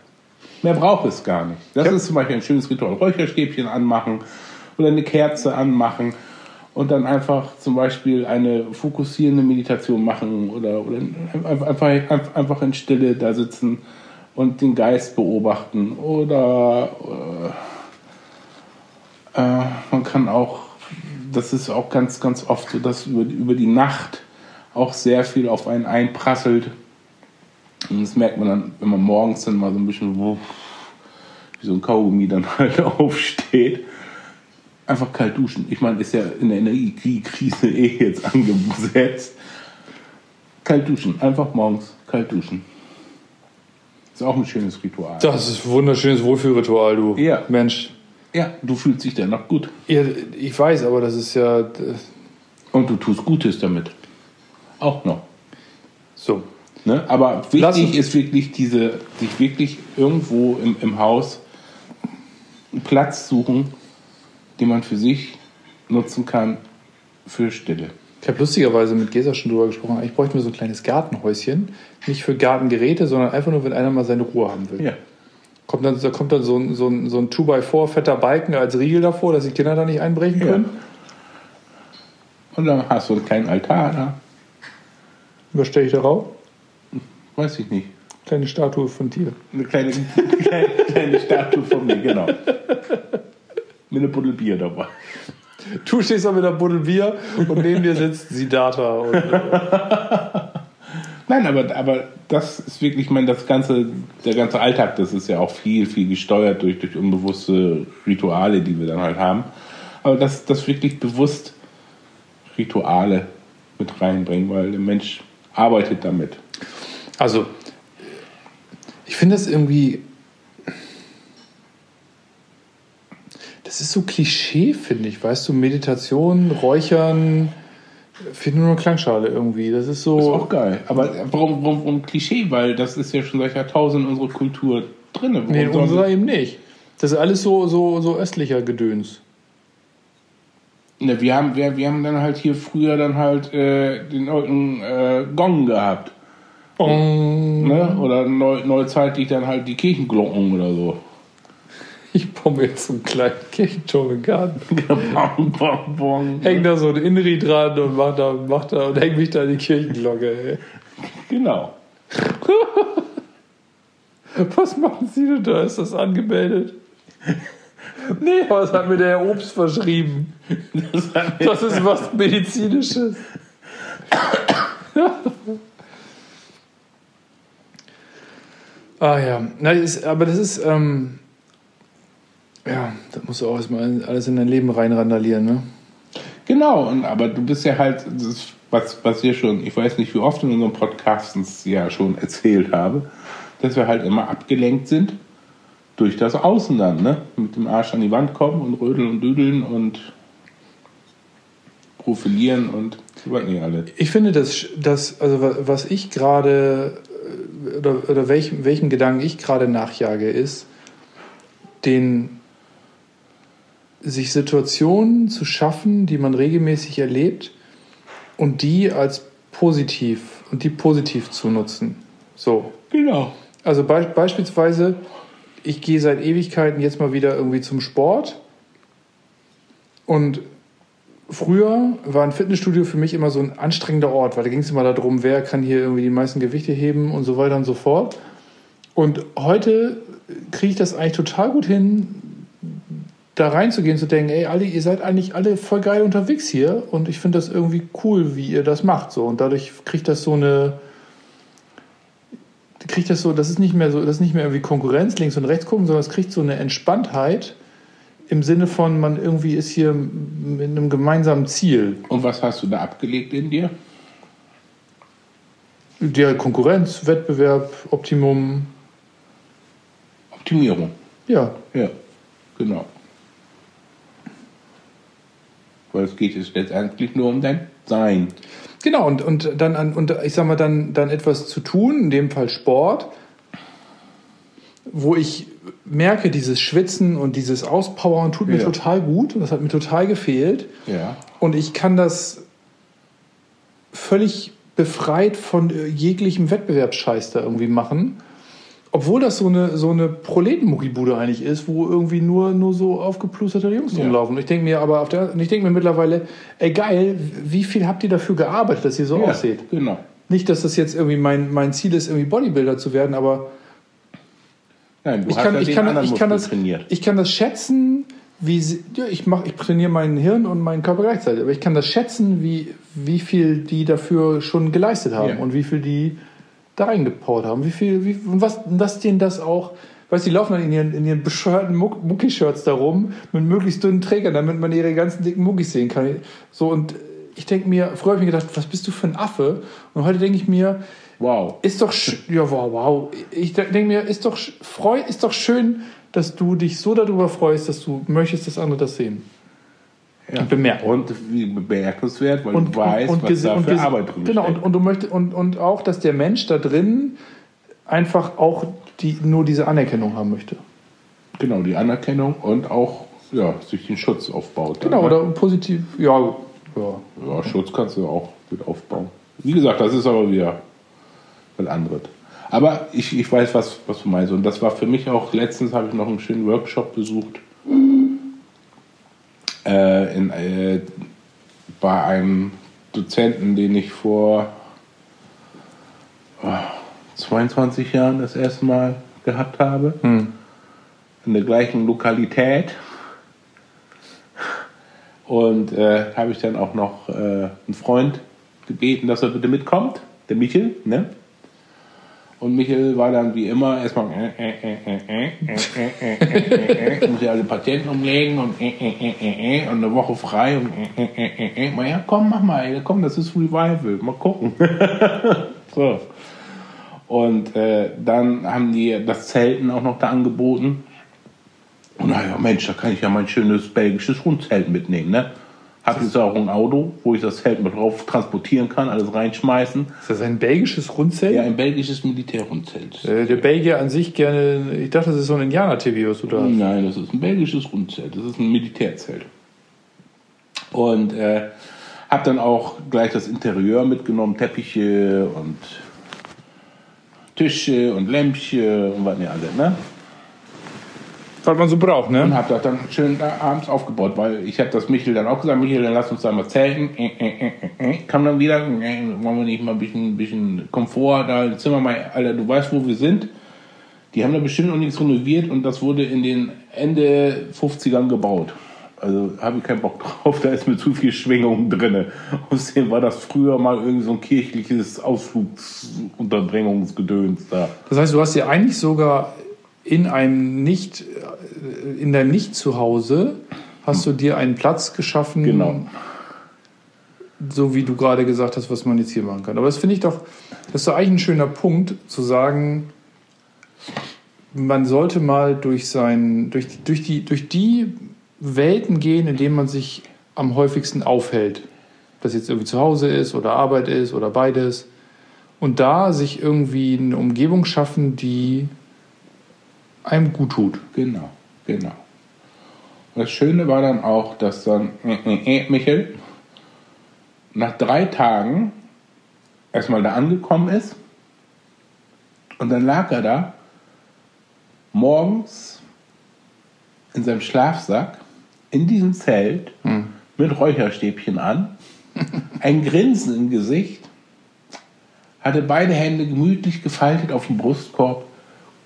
Mehr braucht es gar nicht. Das ist zum Beispiel ein schönes Ritual. Räucherstäbchen anmachen oder eine Kerze anmachen und dann einfach zum Beispiel eine fokussierende Meditation machen oder, oder einfach, einfach in Stille da sitzen und den Geist beobachten oder äh, äh, man kann auch, das ist auch ganz, ganz oft so, dass über, über die Nacht auch sehr viel auf einen einprasselt. Und das merkt man dann, wenn man morgens dann mal so ein bisschen wuff, wie so ein Kaugummi dann halt aufsteht. Einfach kalt duschen. Ich meine, ist ja in der Energiekrise eh jetzt angesetzt. Kalt duschen. Einfach morgens kalt duschen. Ist auch ein schönes Ritual. Das ist ein wunderschönes Wohlfühlritual, du. Ja. Mensch. Ja, du fühlst dich danach gut. Ja, ich weiß, aber das ist ja äh, Und du tust Gutes damit. Auch noch. so. Ne? Aber wichtig ist wirklich diese, sich wirklich irgendwo im, im Haus einen Platz suchen, den man für sich nutzen kann für Stille. Ich habe lustigerweise mit Gesa schon drüber gesprochen. Ich bräuchte mir so ein kleines Gartenhäuschen. Nicht für Gartengeräte, sondern einfach nur, wenn einer mal seine Ruhe haben will. Ja. Kommt dann, da kommt dann so ein, so ein, so ein 2x4 fetter Balken als Riegel davor, dass die Kinder da nicht einbrechen können. Und dann hast du einen kleinen Altar da. Was stelle ich darauf? Weiß ich nicht. Kleine Statue von dir. Eine kleine, kleine, kleine Statue von mir, genau. Mit einem Buddel Bier dabei. Du stehst da mit der Buddel Bier und neben dir sitzt Siddhartha. Und, äh, Nein, aber, aber das ist wirklich, ich meine, das ganze, der ganze Alltag, das ist ja auch viel, viel gesteuert durch, durch unbewusste Rituale, die wir dann halt haben. Aber das, das wirklich bewusst Rituale mit reinbringen, weil der Mensch arbeitet damit. Also, ich finde das irgendwie. Das ist so Klischee, finde ich. Weißt du, Meditation, Räuchern, finde nur eine Klangschale irgendwie. Das ist so. Ist auch geil. Aber warum, warum, warum Klischee? Weil das ist ja schon seit Jahrtausenden in unserer Kultur drin. Warum nee, in unserer eben nicht. Das ist alles so, so, so östlicher Gedöns. Ne, wir, haben, wir, wir haben dann halt hier früher dann halt äh, den alten äh, Gong gehabt. Ne? Oder neu, neuzeitlich dann halt die Kirchenglocken oder so. Ich baue mir jetzt so einen kleinen Kirchenturm im Garten. bong, bong, bong. Häng da so ein Inri dran und mach da, mach da und häng mich da in die Kirchenglocke, ey. Genau. Was machen Sie denn da? Ist das angemeldet? Nee, aber das hat mir der Herr Obst verschrieben. Das Das ist was Medizinisches. ah ja, Na, ist, aber das ist, ähm, ja, da musst du auch erstmal alles in dein Leben reinrandalieren, ne? Genau, und, aber du bist ja halt, das was, was wir schon, ich weiß nicht, wie oft in unseren Podcasts ja schon erzählt habe, dass wir halt immer abgelenkt sind durch das Außen dann, ne? Mit dem Arsch an die Wand kommen und rödeln und düdeln und profilieren und was nicht alle. Ich finde, dass, dass also wa- was ich gerade äh, oder, oder welchem, welchem Gedanken ich gerade nachjage, ist, den sich Situationen zu schaffen, die man regelmäßig erlebt und die als positiv und die positiv zu nutzen. So. Genau. Also be beispielsweise, ich gehe seit Ewigkeiten jetzt mal wieder irgendwie zum Sport. Und früher war ein Fitnessstudio für mich immer so ein anstrengender Ort, weil da ging es immer darum, wer kann hier irgendwie die meisten Gewichte heben und so weiter und so fort. Und heute kriege ich das eigentlich total gut hin, da reinzugehen, zu denken, ey, alle, ihr seid eigentlich alle voll geil unterwegs hier und ich finde das irgendwie cool, wie ihr das macht. So. Und dadurch kriegt das so eine, kriegt das so, das ist nicht mehr so, das ist nicht mehr irgendwie Konkurrenz links und rechts gucken, sondern es kriegt so eine Entspanntheit im Sinne von, man irgendwie ist hier mit einem gemeinsamen Ziel. Und was hast du da abgelegt in dir? Der Konkurrenz, Wettbewerb, Optimum, Optimierung. ja. Ja, genau. Weil es geht jetzt letztendlich nur um dein Sein. Genau, und, und dann an, und ich sag mal, dann, dann etwas zu tun, in dem Fall Sport, wo ich merke, dieses Schwitzen und dieses Auspowern tut mir Ja. total gut. Und das hat mir total gefehlt. Ja. Und ich kann das völlig befreit von äh, jeglichem Wettbewerbsscheiß da irgendwie machen. Obwohl das so eine, so eine Proletenmuckibude eigentlich ist, wo irgendwie nur, nur so aufgeplusterte Jungs Ja. rumlaufen. Und ich denke mir aber auf der, ich denke mir mittlerweile, ey geil, wie viel habt ihr dafür gearbeitet, dass ihr so ja, aussieht? Genau. Nicht, dass das jetzt irgendwie mein, mein Ziel ist, irgendwie Bodybuilder zu werden, aber Nein, du ich hast kann, ja ich, kann, anderen ich, kann das, trainiert. ich kann das schätzen, wie ja, ich, mach, ich trainiere mein Hirn und meinen Körper gleichzeitig, aber ich kann das schätzen, wie, wie viel die dafür schon geleistet haben Ja. und wie viel die da reingepowert haben. Wie viel, wie, was, was denen das auch, weißt du, die laufen dann in ihren, in ihren bescheuerten Muck- Mucki-Shirts da rum mit möglichst dünnen Trägern, damit man ihre ganzen dicken Muckis sehen kann. So, und ich denke mir, früher habe ich mir gedacht, was bist du für ein Affe? Und heute denke ich mir, Wow. ist doch, ja, wow, wow. Ich denke mir, ist doch, freu, ist doch schön, dass du dich so darüber freust, dass du möchtest, dass andere das sehen. Ja. Und bemerken. Und bemerkenswert, weil Und, du weißt, und, was gese- da und, für Arbeit drin Genau, und, und du möchtest, und, und auch, dass der Mensch da drin einfach auch die, nur diese Anerkennung haben möchte. Genau, die Anerkennung und auch ja, sich den Schutz aufbaut. Genau, ne? oder positiv, ja, ja. Ja, Schutz kannst du auch mit aufbauen. Wie gesagt, das ist aber wieder was anderes. Aber ich, ich weiß, was, was du meinst. Und das war für mich auch, letztens habe ich noch einen schönen Workshop besucht. Äh, in, äh, bei einem Dozenten, den ich vor oh, 22 Jahren das erste Mal gehabt habe. In der gleichen Lokalität. Und äh, habe ich dann auch noch äh, einen Freund gebeten, dass er bitte mitkommt, der Michel, ne? Und Michael war dann wie immer erstmal Ich muss ja alle Patienten umlegen und, und eine Woche frei und mal ja komm mach mal komm das ist Revival mal gucken so und dann haben die das Zelten auch noch da angeboten und naja Mensch da kann ich ja mein schönes belgisches Rundzelt mitnehmen ne hab jetzt auch ein Auto, wo ich das Zelt mit drauf transportieren kann, alles reinschmeißen. Ist das ein belgisches Rundzelt? Ja, ein belgisches Militärrundzelt. Äh, der Belgier an sich gerne, ich dachte, das ist so ein Indianer-TV, was du da hast. Nein, das ist ein belgisches Rundzelt. Das ist ein Militärzelt. Und äh, hab dann auch gleich das Interieur mitgenommen, Teppiche und Tische und Lämpchen und was nicht alles, ne? Was man so braucht, Und ne? hab das dann schön abends aufgebaut, weil ich hab das Michel dann auch gesagt, Michel, dann lass uns da mal zelten. Äh, äh, äh, äh, äh. Kam dann wieder, äh, wollen wir nicht mal ein bisschen, bisschen Komfort da im Zimmer mal, Alter, du weißt, wo wir sind. Die haben da bestimmt noch nichts renoviert und das wurde in den Ende 50ern gebaut. Also habe ich keinen Bock drauf, da ist mir zu viel Schwingung drin. Außerdem war das früher mal irgendwie so ein kirchliches Ausflugsunterbringungsgedöns da. Das heißt, du hast dir eigentlich sogar in einem nicht, in deinem Nicht-Zuhause hast du dir einen Platz geschaffen, Genau. so wie du gerade gesagt hast, was man jetzt hier machen kann. Aber das finde ich doch, das ist doch eigentlich ein schöner Punkt, zu sagen, man sollte mal durch sein, durch, durch, die, durch die Welten gehen, in denen man sich am häufigsten aufhält. Ob das jetzt irgendwie zu Hause ist oder Arbeit ist oder beides. Und da sich irgendwie eine Umgebung schaffen, die einem gut tut. Genau, genau. Und das Schöne war dann auch, dass dann äh, äh, äh, Michael nach drei Tagen erstmal da angekommen ist und dann lag er da morgens in seinem Schlafsack in diesem Zelt mit Räucherstäbchen an, ein Grinsen im Gesicht, hatte beide Hände gemütlich gefaltet auf dem Brustkorb,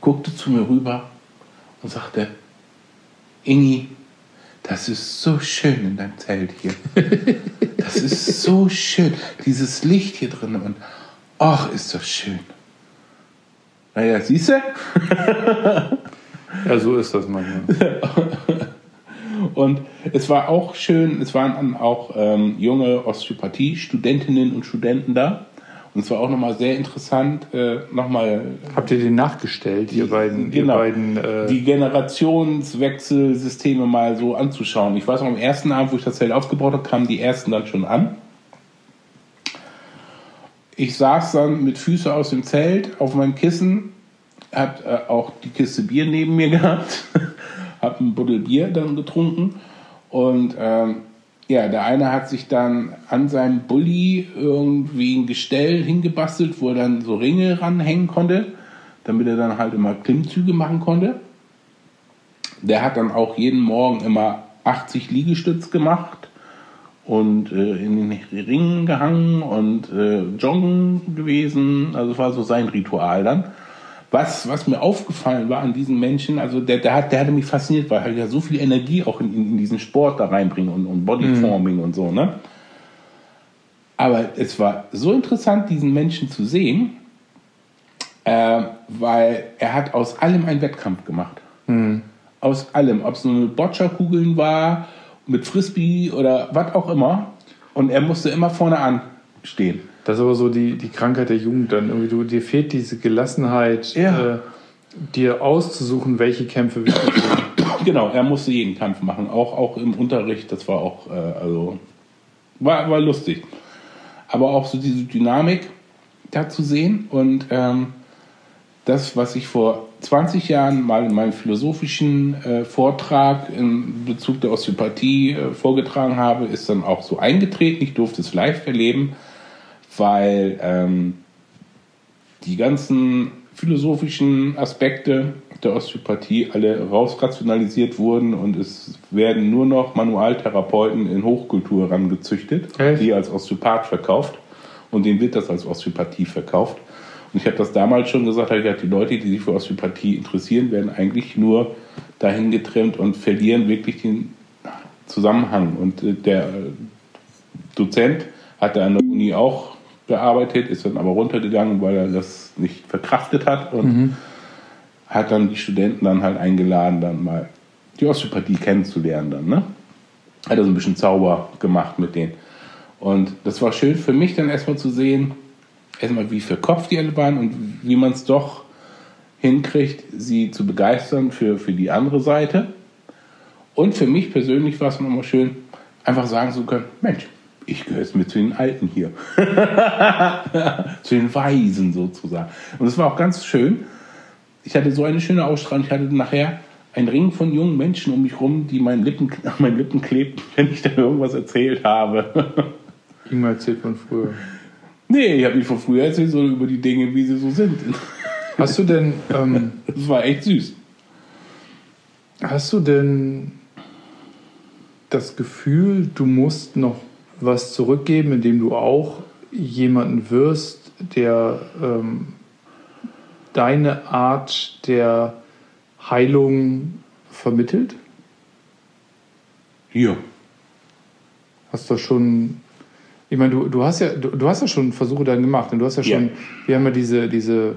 guckte zu mir rüber und sagte, Ingi, das ist so schön in deinem Zelt hier. Das ist so schön. Dieses Licht hier drin und ach, ist das schön. Naja, siehst du? Ja, so ist das manchmal. Und es war auch schön, es waren auch ähm, junge Osteopathie-Studentinnen und Studenten da. Und es war auch nochmal sehr interessant, äh, nochmal Habt ihr den nachgestellt, ihr beiden, genau, ihr beiden äh, die Generationswechselsysteme mal so anzuschauen. Ich weiß noch, am ersten Abend, wo ich das Zelt aufgebaut habe, kamen die ersten dann schon an. Ich saß dann mit Füßen aus dem Zelt auf meinem Kissen, hab äh, auch die Kiste Bier neben mir gehabt, hab ein Buddel Bier dann getrunken und ähm, ja, der eine hat sich dann an seinem Bulli irgendwie ein Gestell hingebastelt, wo er dann so Ringe ranhängen konnte, damit er dann halt immer Klimmzüge machen konnte. Der hat dann auch jeden Morgen immer 80 Liegestütz gemacht und äh, in den Ringen gehangen und äh, joggen gewesen. Also es war so sein Ritual dann. Was, was mir aufgefallen war an diesen Menschen, also der, der, hat, der hatte mich fasziniert, weil er ja so viel Energie auch in, in, diesen Sport da reinbringt und, und Bodyforming und so, ne? Aber es war so interessant, diesen Menschen zu sehen, äh, weil er hat aus allem einen Wettkampf gemacht. Aus allem. Ob es nur mit Boccia-Kugeln war, mit Frisbee oder was auch immer. Und er musste immer vorne anstehen. Das ist aber so die, die Krankheit der Jugend dann. Irgendwie du, dir fehlt diese Gelassenheit, Ja. äh, dir auszusuchen, welche Kämpfe wichtig sind. Genau, er musste jeden Kampf machen, auch, auch im Unterricht. Das war auch, äh, also, war, war lustig. Aber auch so diese Dynamik da zu sehen und ähm, das, was ich vor 20 Jahren mal in meinem philosophischen äh, Vortrag in Bezug der Osteopathie äh, vorgetragen habe, ist dann auch so eingetreten. Ich durfte es live erleben, weil ähm, die ganzen philosophischen Aspekte der Osteopathie alle rausrationalisiert wurden und es werden nur noch Manualtherapeuten in Hochkultur rangezüchtet, Echt? die als Osteopath verkauft und denen wird das als Osteopathie verkauft. Und ich habe das damals schon gesagt, ich gesagt, die Leute, die sich für Osteopathie interessieren, werden eigentlich nur dahin getrimmt und verlieren wirklich den Zusammenhang. Und äh, der Dozent hatte an der Uni auch gearbeitet, ist dann aber runtergegangen, weil er das nicht verkraftet hat und hat dann die Studenten dann halt eingeladen, dann mal die Osteopathie kennenzulernen dann, ne? Hat er so ein bisschen Zauber gemacht mit denen. Und das war schön für mich dann erstmal zu sehen, erstmal wie verkopft die alle waren und wie man es doch hinkriegt, sie zu begeistern für, für die andere Seite. Und für mich persönlich war es nochmal schön, einfach sagen zu können, Mensch, ich gehöre jetzt mit zu den Alten hier. zu den Weisen sozusagen. Und es war auch ganz schön. Ich hatte so eine schöne Ausstrahlung. Ich hatte nachher einen Ring von jungen Menschen um mich rum, die meinen Lippen, an meinen Lippen klebten, wenn ich da irgendwas erzählt habe. Ingmar erzählt von früher. nee, ich habe nicht von früher erzählt, sondern über die Dinge, wie sie so sind. Hast du denn, ähm, Das war echt süß. hast du denn das Gefühl, du musst noch was zurückgeben, indem du auch jemanden wirst, der ähm, deine Art der Heilung vermittelt? Hier. Hast du schon. Ich meine, du, du hast ja, du, du hast ja schon Versuche dann gemacht. Und du hast ja schon, Ja. wir haben ja diese, diese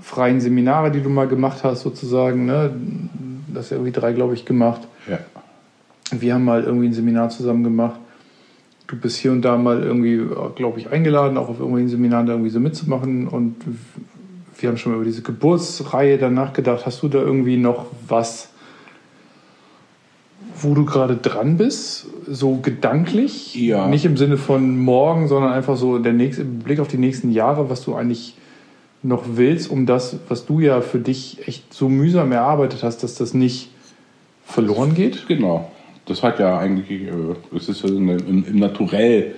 freien Seminare, die du mal gemacht hast, sozusagen, ne? Das hast ja irgendwie drei, glaube ich, gemacht. Ja. Wir haben mal irgendwie ein Seminar zusammen gemacht. Du bist hier und da mal irgendwie, glaube ich, eingeladen, auch auf irgendwelchen Seminaren da irgendwie so mitzumachen. Und wir haben schon mal über diese Geburtsreihe dann nachgedacht. Hast du da irgendwie noch was, wo du gerade dran bist? So gedanklich? Ja. Nicht im Sinne von morgen, sondern einfach so der nächste im Blick auf die nächsten Jahre, was du eigentlich noch willst, um das, was du ja für dich echt so mühsam erarbeitet hast, dass das nicht verloren geht? Genau. Das hat ja eigentlich, äh, es ist ja im, im Naturell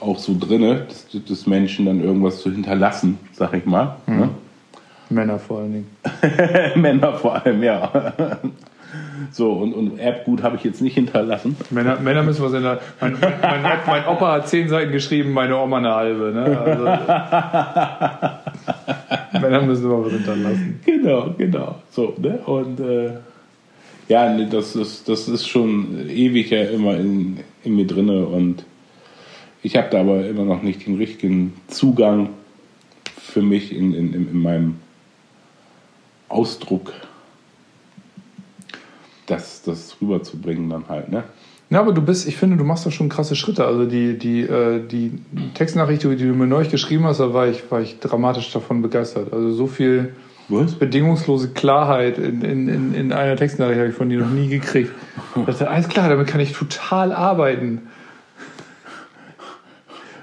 auch so drin, des, Menschen dann irgendwas zu hinterlassen, sag ich mal. Ne? Männer vor allen Dingen. Männer vor allem, ja. So, und, und Erbgut habe ich jetzt nicht hinterlassen. Männer, Männer müssen was in der. Mein, mein, mein, mein Opa hat zehn Seiten geschrieben, meine Oma eine halbe. Ne? Also, Männer müssen immer was hinterlassen. Genau, genau. So, ne? Und äh, ja, das ist, das ist schon ewig ja immer in, in mir drinne und ich habe da aber immer noch nicht den richtigen Zugang für mich in, in, in, in meinem Ausdruck, das, das rüberzubringen dann halt, ne? Ja, aber du bist, ich finde, du machst da schon krasse Schritte. Also die, die, äh, die Textnachricht, die du mir neulich geschrieben hast, da war ich, war ich dramatisch davon begeistert. Also so viel Was? bedingungslose Klarheit in, in, in, in einer Textnachricht habe ich von dir noch nie gekriegt. Ich dachte, alles klar, damit kann ich total arbeiten.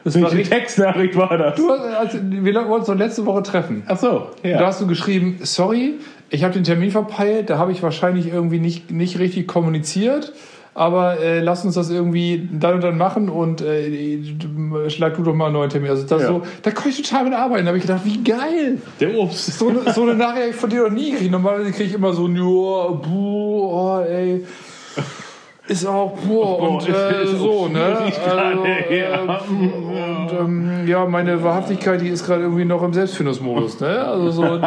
Das war Welche richtig, Textnachricht war das? du hast, also, wir wollten uns doch letzte Woche treffen. Ach so, Da ja. hast du geschrieben, sorry, ich habe den Termin verpeilt, da habe ich wahrscheinlich irgendwie nicht, nicht richtig kommuniziert, aber äh, lass uns das irgendwie dann und dann machen und äh, schlag du doch mal einen neuen Termin. Also das Ja. so, da konnte ich total mit arbeiten. Da habe ich gedacht, wie geil. Der Obst. So eine, so eine Nachricht von dir noch nie gekriegt. Normalerweise kriege ich immer so, ja, buh, oh, ey. Ist auch, boah, und äh, ist so, ne? gerade, äh. Und ähm, ja, meine Wahrhaftigkeit, die ist gerade irgendwie noch im Selbstfindungsmodus, ne? Also so,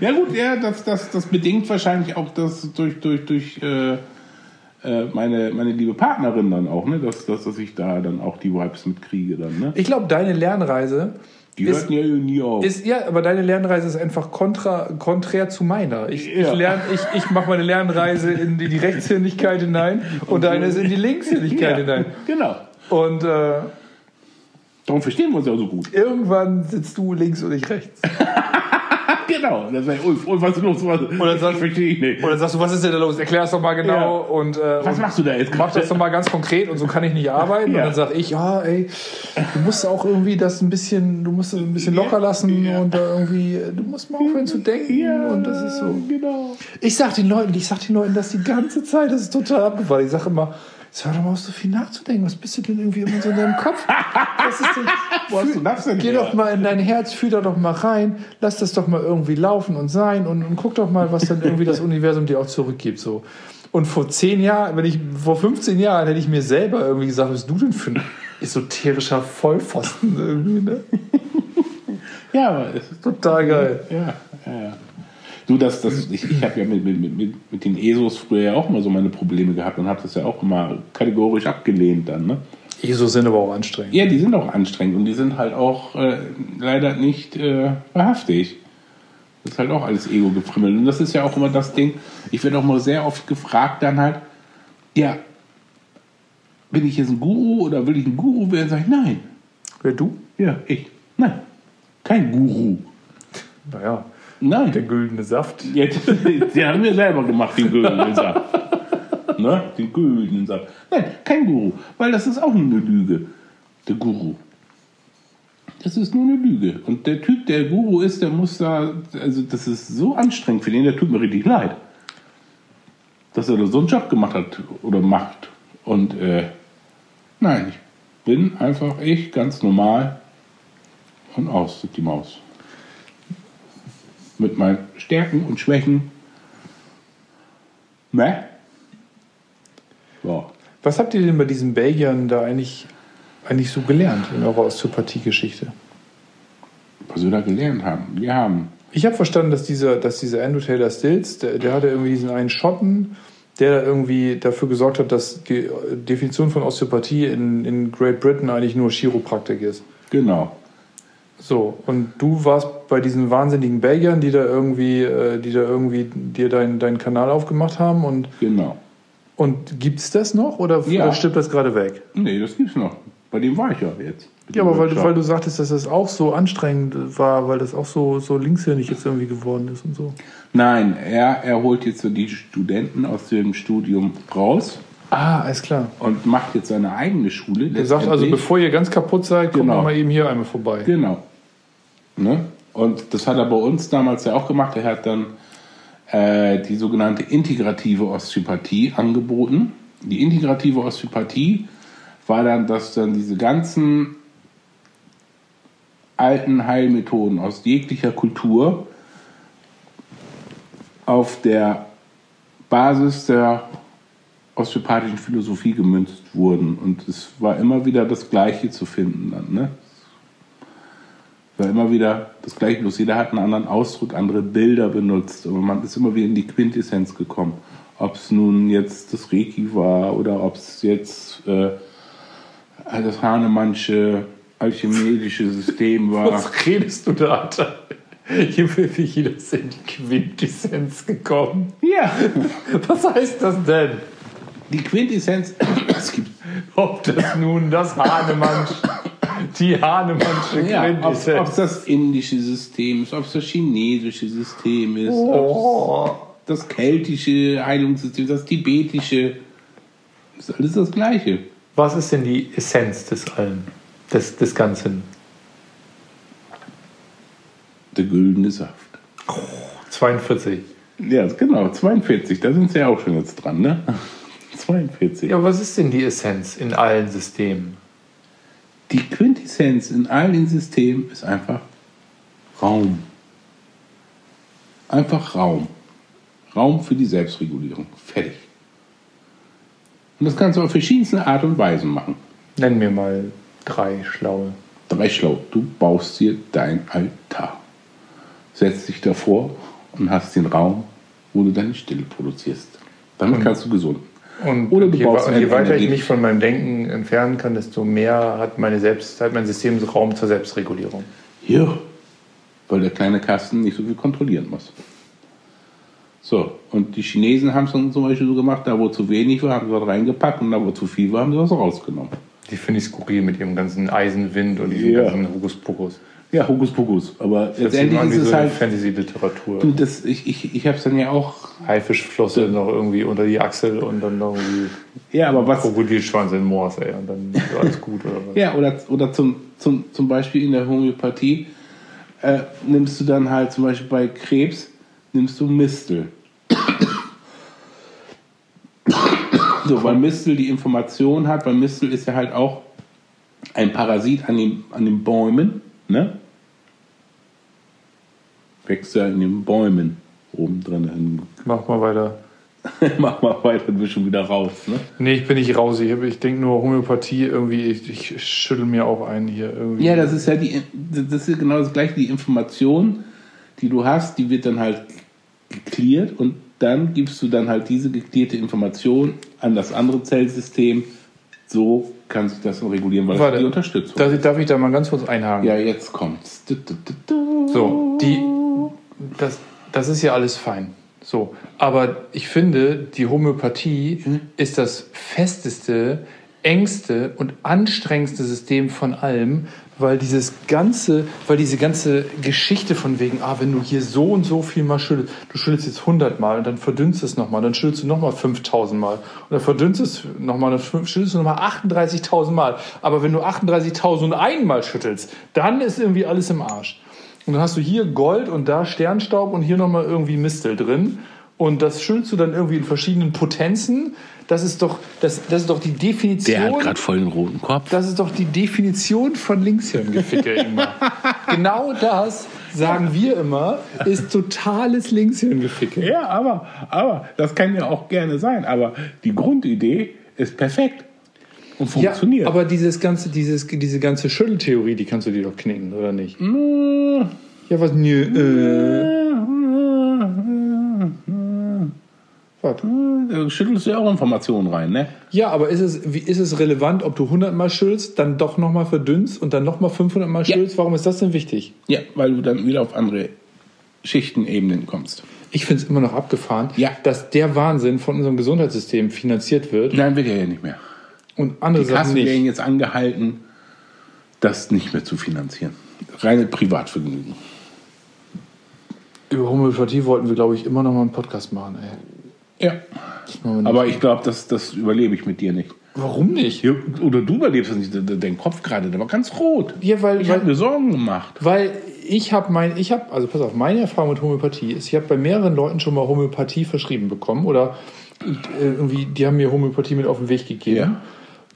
Ja gut, ja, das, das, das bedingt wahrscheinlich auch das durch, durch, durch äh, meine, meine liebe Partnerin dann auch, ne? Dass, dass, dass ich da dann auch die Vibes mitkriege dann, ne? ich glaube, deine Lernreise Die ist, hörten ja nie auf. ist, ja, aber deine Lernreise ist einfach kontra, konträr zu meiner. Ich, Ja. ich, lern, ich, ich mache meine Lernreise in die, die Rechtshändigkeit hinein und deine ist in die Linkshändigkeit ja, hinein. genau. Und äh, Darum verstehen wir uns ja so gut. irgendwann sitzt du links und ich rechts. genau. Das war, Ulf, Ulf, was ist los? Was, dann sagst- ich verstehe ich nicht. Und dann sagst du, was ist denn da los? Erklär es doch mal genau. Ja. Und, äh, Was und machst du da jetzt mach das doch mal ganz konkret und so kann ich nicht arbeiten. Ja. Und dann sag ich, ja, ey, du musst auch irgendwie das ein bisschen, du musst das ein bisschen locker lassen Ja. und da irgendwie, du musst mal aufhören zu denken. Und das ist so. Genau. Ich sag den Leuten, ich sag den Leuten das die ganze Zeit, das ist total abgefahren. Ich sag immer, hör doch mal auf, so viel nachzudenken. Was bist du denn irgendwie immer so in deinem Kopf? Was ist denn, Wo hast du das denn Geh her? doch mal in dein Herz, fühl da doch mal rein, lass das doch mal irgendwie laufen und sein und, und guck doch mal, was dann irgendwie das Universum dir auch zurückgibt. So. Und vor zehn Jahren, wenn ich, vor 15 Jahren hätte ich mir selber irgendwie gesagt, was bist du denn für ein esoterischer Vollpfosten irgendwie, ne? Ja, aber es ist Total geil. Ja, ja, ja. Du, das, das, ich, ich habe ja mit, mit, mit, mit den ESOs früher ja auch mal so meine Probleme gehabt und habe das ja auch immer kategorisch abgelehnt dann. Ne? ISO sind aber auch anstrengend. Ja, die sind auch anstrengend und die sind halt auch äh, leider nicht äh, wahrhaftig. Das ist halt auch alles Ego-Gefrimmel. Und das ist ja auch immer das Ding, ich werde auch mal sehr oft gefragt dann halt, ja, bin ich jetzt ein Guru oder will ich ein Guru werden? Sag ich, nein. Wer du? Ja, ich. Nein. Kein Guru. Naja, Nein. der güldene Saft. Jetzt, die haben wir selber gemacht, den güldenen Saft. Ne? Den güldenen Saft. Nein, kein Guru, weil das ist auch nur eine Lüge. Der Guru. Das ist nur eine Lüge. Und der Typ, der Guru ist, der muss da, also das ist so anstrengend für den, der tut mir richtig leid. Dass er da so einen Job gemacht hat oder macht. Und äh, nein, ich bin einfach ich, ganz normal und aus die Maus mit meinen Stärken und Schwächen. Ne? Ja. Was habt ihr denn bei diesen Belgiern da eigentlich, eigentlich so gelernt in eurer Osteopathie-Geschichte? Was wir da gelernt haben. Wir haben, Ich habe verstanden, dass dieser, dass dieser Andrew Taylor Stills, der, der hatte irgendwie diesen einen Schotten, der da irgendwie dafür gesorgt hat, dass die Definition von Osteopathie in, in Great Britain eigentlich nur Chiropraktik ist. genau, So, und du warst bei diesen wahnsinnigen Belgiern, die da irgendwie, äh, die da irgendwie dir deinen deinen Kanal aufgemacht haben und, genau. und gibt's das noch oder, Ja. stirbt das gerade weg? Nee, das gibt's noch. Bei dem war ich ja jetzt. Ja, aber weil, weil du sagtest, dass das auch so anstrengend war, weil das auch so, so linkshändig jetzt irgendwie geworden ist und so. Nein, er, er holt jetzt so die Studenten aus dem Studium raus Ah, alles klar. und macht jetzt seine eigene Schule. Er sagt also, bevor ihr ganz kaputt seid, kommt Genau. noch mal eben hier einmal vorbei. Genau. Ne? Und das hat er bei uns damals ja auch gemacht. Er hat dann äh, die sogenannte integrative Osteopathie angeboten. Die integrative Osteopathie war dann, dass dann diese ganzen alten Heilmethoden aus jeglicher Kultur auf der Basis der osteopathischen Philosophie gemünzt wurden. Und es war immer wieder das Gleiche zu finden dann. Ne? War immer wieder das gleiche, bloß jeder hat einen anderen Ausdruck, andere Bilder benutzt, aber man ist immer wieder in die Quintessenz gekommen. Ob es nun jetzt das Reiki war oder ob es jetzt äh, das Hahnemannsche alchemische System war. Was redest du da, Alter? Hier will ich jeder in die Quintessenz gekommen. Ja, Was heißt das denn? die Quintessenz, es gibt Ob das nun das Hahnemann, die Hahnemannsche ja, ob es Quintessenz. das indische System ist, ob es das chinesische System ist, Oh. das keltische Heilungssystem, das tibetische, ist alles das Gleiche. Was ist denn die Essenz des Allen, des, des Ganzen? Der güldene Saft. 42. Ja, genau, 42, da sind sie ja auch schon jetzt dran, ne? 42. Ja, was ist denn die Essenz in allen Systemen? Die Quintessenz in all den Systemen ist einfach Raum. Einfach Raum. Raum für die Selbstregulierung. Fertig. Und das kannst du auf verschiedenste Art und Weisen machen. Nenn mir mal drei schlaue. Drei schlau. Du baust dir dein Altar. Setzt dich davor und hast den Raum, wo du deine Stille produzierst. Damit kannst du gesund. Und Oder du je, baust je ein weiter ich mich von meinem Denken entfernen kann, desto mehr hat, meine Selbst, hat mein System Raum zur Selbstregulierung. Ja, weil der kleine Kasten nicht so viel kontrollieren muss. So, und die Chinesen haben es dann zum Beispiel so gemacht, da wo zu wenig war, haben sie was reingepackt und da wo zu viel war, haben sie was rausgenommen. Die finde ich skurril mit ihrem ganzen Eisenwind und diesem Ja. ganzen Hokuspokus. Ja, Hokuspokus. Aber Das letztendlich ist es so halt. Fantasy-Literatur. Du, das, ich ich, ich habe es dann ja auch. Haifischflosse noch irgendwie unter die Achsel und dann noch irgendwie Ja, aber was. Krokodilschwanz in Moors, ey. Und dann ist alles gut, oder was? Ja, oder, oder zum, zum, zum Beispiel in der Homöopathie äh, nimmst du dann halt zum Beispiel bei Krebs, nimmst du Mistel. so, weil Mistel die Information hat, weil Mistel ist ja halt auch ein Parasit an den, an den Bäumen, ne? Wächst ja in den Bäumen oben drin. Mach mal weiter. Mach mal weiter, du bist schon wieder raus, ne? Nee, ich bin nicht raus. Ich, ich denke nur Homöopathie irgendwie. Ich, ich schüttel mir auch ein hier irgendwie. Ja, das ist ja die, das ist genau das gleiche. Die Information, die du hast, die wird dann halt geklärt und dann gibst du dann halt diese geklärt Information an das andere Zellsystem. So kann sich das regulieren, weil das Warte, ist die Unterstützung. Darf ich, darf ich da mal ganz kurz einhaken? ja, jetzt kommt's. Du, du, du. So, die, das, das ist ja alles fein. So, aber ich finde, die Homöopathie ist das festeste, engste und anstrengendste System von allem, weil dieses ganze, weil diese ganze Geschichte von wegen, ah, wenn du hier so und so viel mal schüttelst, du schüttelst jetzt 100 Mal und dann verdünnst es nochmal, dann schüttelst du nochmal 5000 Mal und dann verdünnst es nochmal, dann schüttelst du nochmal 38.000 Mal. Aber wenn du 38.001 Mal schüttelst, dann ist irgendwie alles im Arsch. Und dann hast du hier Gold und da Sternstaub und hier nochmal irgendwie Mistel drin. Und das schüttelst du dann irgendwie in verschiedenen Potenzen. Das ist doch, das, das ist doch die Definition. Der hat gerade voll den roten Kopf. Das ist doch die Definition von Linkshirngeficke, Ingmar. genau das, sagen wir immer, ist totales Linkshirngeficke. Ja, aber, aber das kann ja auch gerne sein. Aber die Grundidee ist perfekt und funktioniert. Ja, aber dieses ganze, dieses, diese ganze Schütteltheorie, die kannst du dir doch knicken, oder nicht? Mmh. Ja, was? Nö, äh, was? Da schüttelst du ja auch Informationen rein, ne? Ja, aber ist es, wie, ist es relevant, ob du 100 Mal schüttelst, dann doch nochmal verdünnst und dann nochmal 500 Mal Ja. schüttelst? Warum ist das denn wichtig? Ja, weil du dann wieder auf andere Schichtenebenen kommst. Ich finde es immer noch abgefahren, Ja. dass der Wahnsinn von unserem Gesundheitssystem finanziert wird Nein, wird er ja nicht mehr. Und andere Die Sachen Kassen nicht. werden jetzt angehalten, das nicht mehr zu finanzieren. Reine Privatvergnügen. Über Homöopathie wollten wir, glaube ich, immer noch mal einen Podcast machen. Ey. Ja. Aber ich glaube, das, das überlebe ich mit dir nicht. Warum nicht? Oder du überlebst das nicht. De- Dein Kopf gerade, der war ganz rot. Ja, weil, Ich habe mir Sorgen gemacht. weil ich habe mein, ich habe, also pass auf, meine Erfahrung mit Homöopathie ist, ich habe bei mehreren Leuten schon mal Homöopathie verschrieben bekommen oder äh, irgendwie, die haben mir Homöopathie mit auf den Weg gegeben. Ja.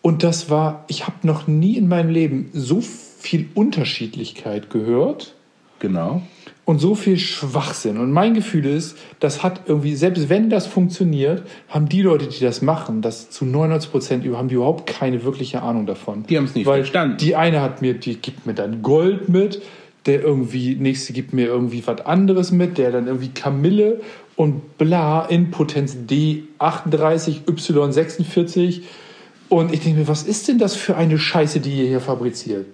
Und das war, ich habe noch nie in meinem Leben so viel Unterschiedlichkeit gehört. Genau. und so viel Schwachsinn. Und mein Gefühl ist, das hat irgendwie, selbst wenn das funktioniert, haben die Leute, die das machen, das zu 99 Prozent haben die überhaupt keine wirkliche Ahnung davon. Die haben es nicht Weil verstanden. Die eine hat mir, die gibt mir dann Gold mit, der irgendwie, nächste gibt mir irgendwie was anderes mit, der dann irgendwie Kamille und bla in Potenz D38, Y46. Und ich denke mir, was ist denn das für eine Scheiße, die ihr hier fabriziert?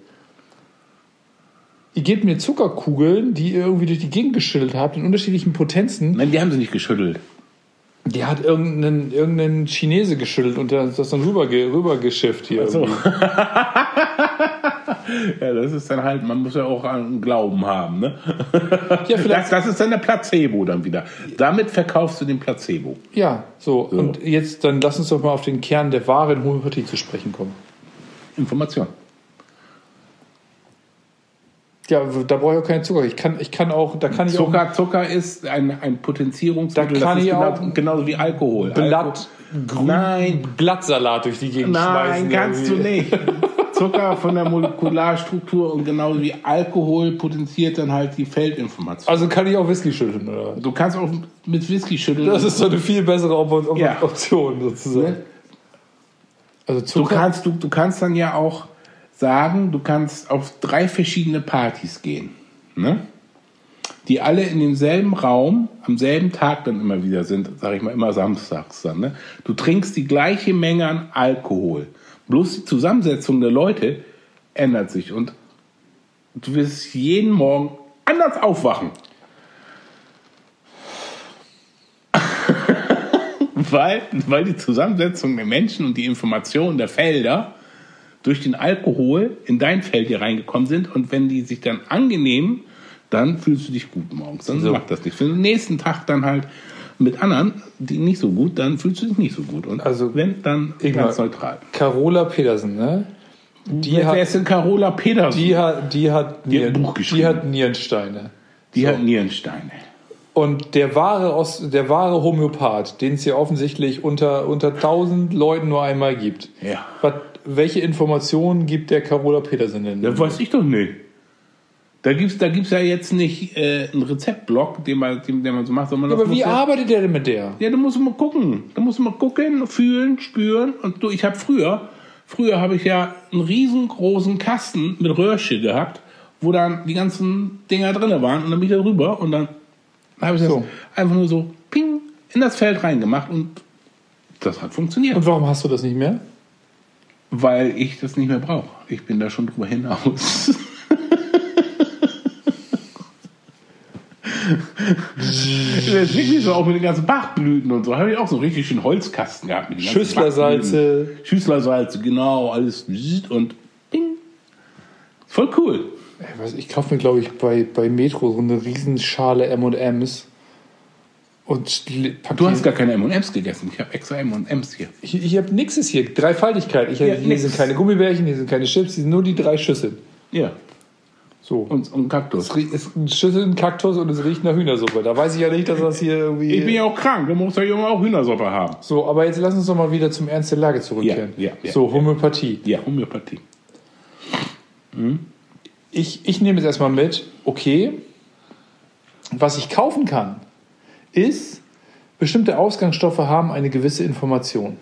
Ihr gebt mir Zuckerkugeln, die ihr irgendwie durch die Gegend geschüttelt habt, in unterschiedlichen Potenzen. Nein, die haben sie nicht geschüttelt. Die hat irgendeinen, irgendeinen Chinese geschüttelt und das dann rüber, rübergeschifft hier. so. Ja, das ist dann halt, man muss ja auch einen Glauben haben, ne? Ja, vielleicht- Das, das ist dann der Placebo dann wieder. Damit verkaufst du den Placebo. Ja, so. Und jetzt dann lass uns doch mal auf den Kern der wahren Homöopathie zu sprechen kommen. Information. Ja, da brauche ich auch keinen Zucker. Ich kann, ich kann auch, da kann ich auch Zucker, Zucker ist ein, ein Potenzierungsmittel. Da kann ich genau, auch genauso wie Alkohol. Blatt, Alko- Nein, Blattsalat durch die Gegend schmeißen. nein, kannst du irgendwie. nicht. Zucker von der Molekularstruktur und genauso wie Alkohol potenziert dann halt die Feldinformation. Also kann ich auch Whisky schütteln, oder? Du kannst auch mit Whisky schütteln. Das ist so eine viel bessere Op Ja. Option sozusagen. Ne? Also Du Zucker. kannst, du, du kannst dann ja auch sagen, du kannst auf drei verschiedene Partys gehen. Ne? Die alle in demselben Raum, am selben Tag dann immer wieder sind, sage ich mal, immer samstags dann. Ne? Du trinkst die gleiche Menge an Alkohol. Bloß die Zusammensetzung der Leute ändert sich und du wirst jeden Morgen anders aufwachen. weil, weil die Zusammensetzung der Menschen und die Informationen der Felder durch den Alkohol in dein Feld hier reingekommen sind und wenn die sich dann angenehm, dann fühlst du dich gut morgens. Dann So. macht das. Wenn du den nächsten Tag dann halt mit anderen, die nicht so gut, dann fühlst du dich nicht so gut. Und Also, wenn, dann ganz neutral. Carola Petersen, ne? Die Wer hat, ist denn Carola Petersen? die hat, die hat, Die hat ein Nieren- Buch geschrieben. die hat Nierensteine. Die hat Nierensteine. Und der wahre, Os der wahre Homöopath, den es hier offensichtlich unter, unter 1000 Leuten nur einmal gibt. Ja. Was, welche Informationen gibt der Carola Petersen denn? Das weiß ich doch nicht. Da gibt's, da gibt's ja jetzt nicht äh, einen Rezeptblock, den man, den, den man so macht, sondern Ja, aber wie arbeitet der denn mit der? Ja, da musst du mal gucken. Da musst du mal gucken, fühlen, spüren. Und du, ich habe früher, früher habe ich ja einen riesengroßen Kasten mit Röhrchen gehabt, wo dann die ganzen Dinger drin waren. Und dann bin ich da rüber und dann habe ich das So. einfach nur so ping in das Feld reingemacht und das hat funktioniert. Und warum hast du das nicht mehr? Weil ich das nicht mehr brauche. Ich bin da schon drüber hinaus. Das ist wirklich so, auch mit den ganzen Bachblüten und so. Habe ich auch so richtig schön Holzkasten gehabt. Mit den ganzen Schüsslersalze. Bachblüten. Schüsslersalze, genau, alles und ding. Voll cool. Ich, weiß, ich kaufe mir, glaube ich, bei, bei Metro so eine Riesenschale M&M's. Und Du hast gar keine M&M's gegessen. Ich habe extra M&M's hier. Ich, ich habe nichts hier. Dreifaltigkeit. Ich, Ja, hier nix. sind keine Gummibärchen, hier sind keine Chips, hier sind nur die drei Schüsseln. Ja. So. Und, und Kaktus. es ist ein Schüssel, ein Kaktus und es riecht nach Hühnersuppe. Da weiß ich ja nicht, dass das hier irgendwie. Ich bin ja auch krank. Du musst ja Junge auch Hühnersuppe haben. so, aber jetzt lass uns doch mal wieder zum Ernst der Lage zurückkehren. Ja, ja, ja, so. Homöopathie. Ja, Homöopathie. Ich, ich nehme jetzt erstmal mit, okay, was ich kaufen kann, ist, bestimmte Ausgangsstoffe haben eine gewisse Information.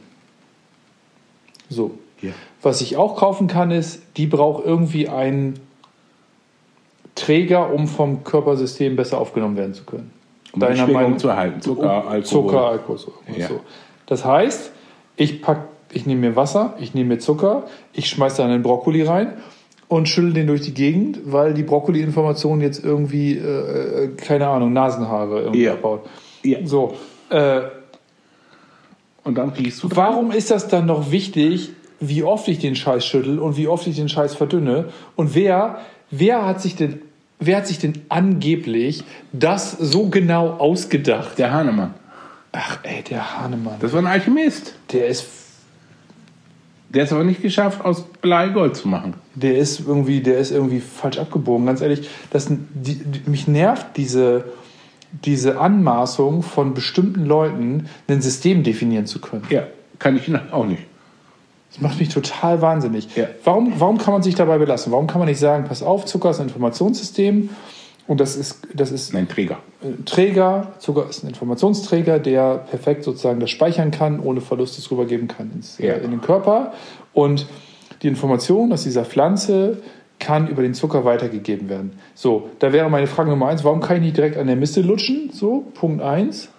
So. Ja. Was ich auch kaufen kann, ist, die braucht irgendwie einen Träger, um vom Körpersystem besser aufgenommen werden zu können. Um die Schwingung zu erhalten. Zucker, Alkohol. Zucker, Alkohol. So. Ja. so. Das heißt, ich pack, ich nehme mir Wasser, ich nehme mir Zucker, ich schmeiße dann den Brokkoli rein und schüttel den durch die Gegend, weil die Brokkoli-Information jetzt irgendwie, äh, äh, keine Ahnung, Nasenhaare irgendwie Ja. abbaut. Ja. So, äh, Und dann riechst du. Warum ist das dann noch wichtig, wie oft ich den Scheiß schüttel und wie oft ich den Scheiß verdünne? Und wer, wer hat sich denn, wer hat sich denn angeblich das so genau ausgedacht? Der Hahnemann. Ach ey, der Hahnemann. Das war ein Alchemist. Der ist, Der ist aber nicht geschafft, aus Blei Gold zu machen. der ist irgendwie, der ist irgendwie falsch abgebogen. Ganz ehrlich, das, die, die, mich nervt diese, diese Anmaßung von bestimmten Leuten, ein System definieren zu können. Ja, kann ich auch nicht. Das macht mich total wahnsinnig. Ja. Warum, warum kann man sich dabei belassen? Warum kann man nicht sagen, pass auf, Zucker ist ein Informationssystem und das ist, das ist Nein, Träger. ein Träger, Zucker ist ein Informationsträger, der perfekt sozusagen das speichern kann, ohne Verlust es rübergeben kann ins, Ja. äh, in den Körper. Und die Information aus dieser Pflanze kann über den Zucker weitergegeben werden. So, da wäre meine Frage Nummer eins, warum kann ich nicht direkt an der Miste lutschen? So, Punkt eins.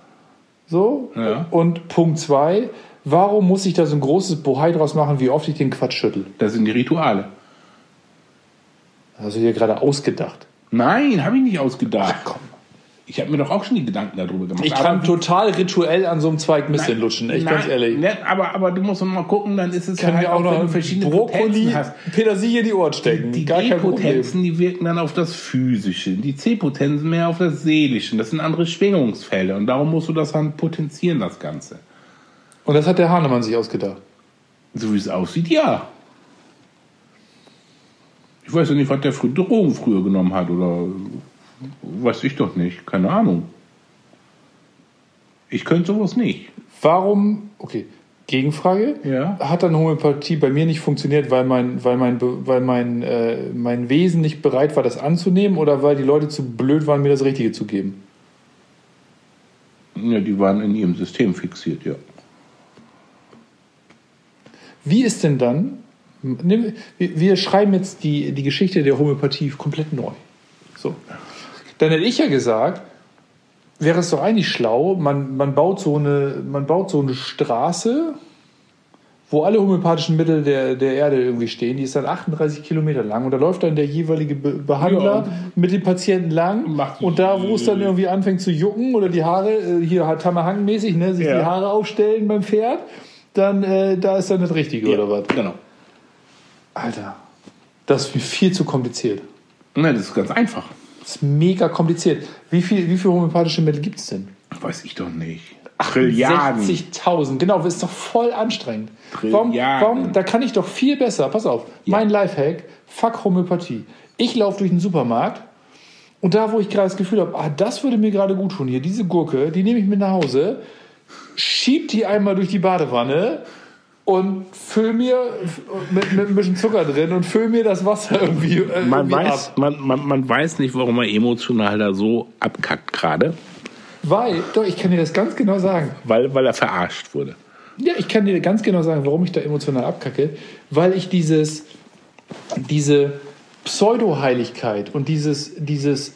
So. Ja. Und Punkt zwei, warum muss ich da so ein großes Bohai draus machen, wie oft ich den Quatsch schüttel? Das sind die Rituale. Also hier gerade ausgedacht. Nein, habe ich nicht ausgedacht. komm. Ich habe mir doch auch schon die Gedanken darüber gemacht. Ich kann Aber- total rituell an so einem Zweig Misteln lutschen, echt ganz Nein, ehrlich. ne, aber, aber du musst doch mal gucken, dann ist es kann ja halt auch noch du ein verschiedene Brokkoli, hast. Petersilie in die Ohren stecken. Die Problem. G-Potenzen, die wirken dann auf das Physische. Die C-Potenzen mehr auf das Seelische. Das sind andere Schwingungsfelder. Und darum musst du das dann potenzieren, das Ganze. Und das hat der Hahnemann sich ausgedacht. So wie es aussieht, ja. Ich weiß ja nicht, was der frü Drogen früher genommen hat oder weiß ich doch nicht. Keine Ahnung. Ich könnte sowas nicht. Warum, okay, Gegenfrage. Ja. Hat dann Homöopathie bei mir nicht funktioniert, weil mein, weil mein, weil mein, äh, mein Wesen nicht bereit war, das anzunehmen oder weil die Leute zu blöd waren, mir das Richtige zu geben? Ja, die waren in ihrem System fixiert, ja. Wie ist denn dann, wir, schreiben jetzt die, die Geschichte der Homöopathie komplett neu. So. Dann hätte ich ja gesagt, wäre es doch eigentlich schlau, man, man, baut so eine, man baut so eine Straße, wo alle homöopathischen Mittel der, der Erde irgendwie stehen. Die ist dann 38 Kilometer lang und da läuft dann der jeweilige Be Behandler Ja. mit dem Patienten lang. Und da, wo es dann irgendwie anfängt zu jucken oder die Haare, äh, hier halt Tamahang-mäßig, ne, sich Ja. die Haare aufstellen beim Pferd, dann äh, da ist dann das Richtige oder was? Genau. Alter, das ist mir viel zu kompliziert. Nein, das ist ganz einfach. Das ist mega kompliziert. Wie viel, wie viele homöopathische Mittel gibt es denn? Weiß ich doch nicht. Trilliarden. 60.000, genau, das ist doch voll anstrengend. Warum, Trilliarden. warum, da kann ich doch viel besser, pass auf, mein Lifehack, fuck Homöopathie. Ich laufe durch den Supermarkt und da, wo ich gerade das Gefühl habe, ah, das würde mir gerade gut tun hier, diese Gurke, die nehme ich mit nach Hause, schieb die einmal durch die Badewanne und füll mir mit, mit ein bisschen Zucker drin und füll mir das Wasser irgendwie, äh, Man irgendwie weiß, ab. man, man, man weiß nicht, warum er emotional da so abkackt gerade, Weil, doch, ich kann dir das ganz genau sagen. weil, weil er verarscht wurde. Ja, ich kann dir ganz genau sagen, warum ich da emotional abkacke. Weil ich dieses, diese Pseudo-Heiligkeit und dieses, dieses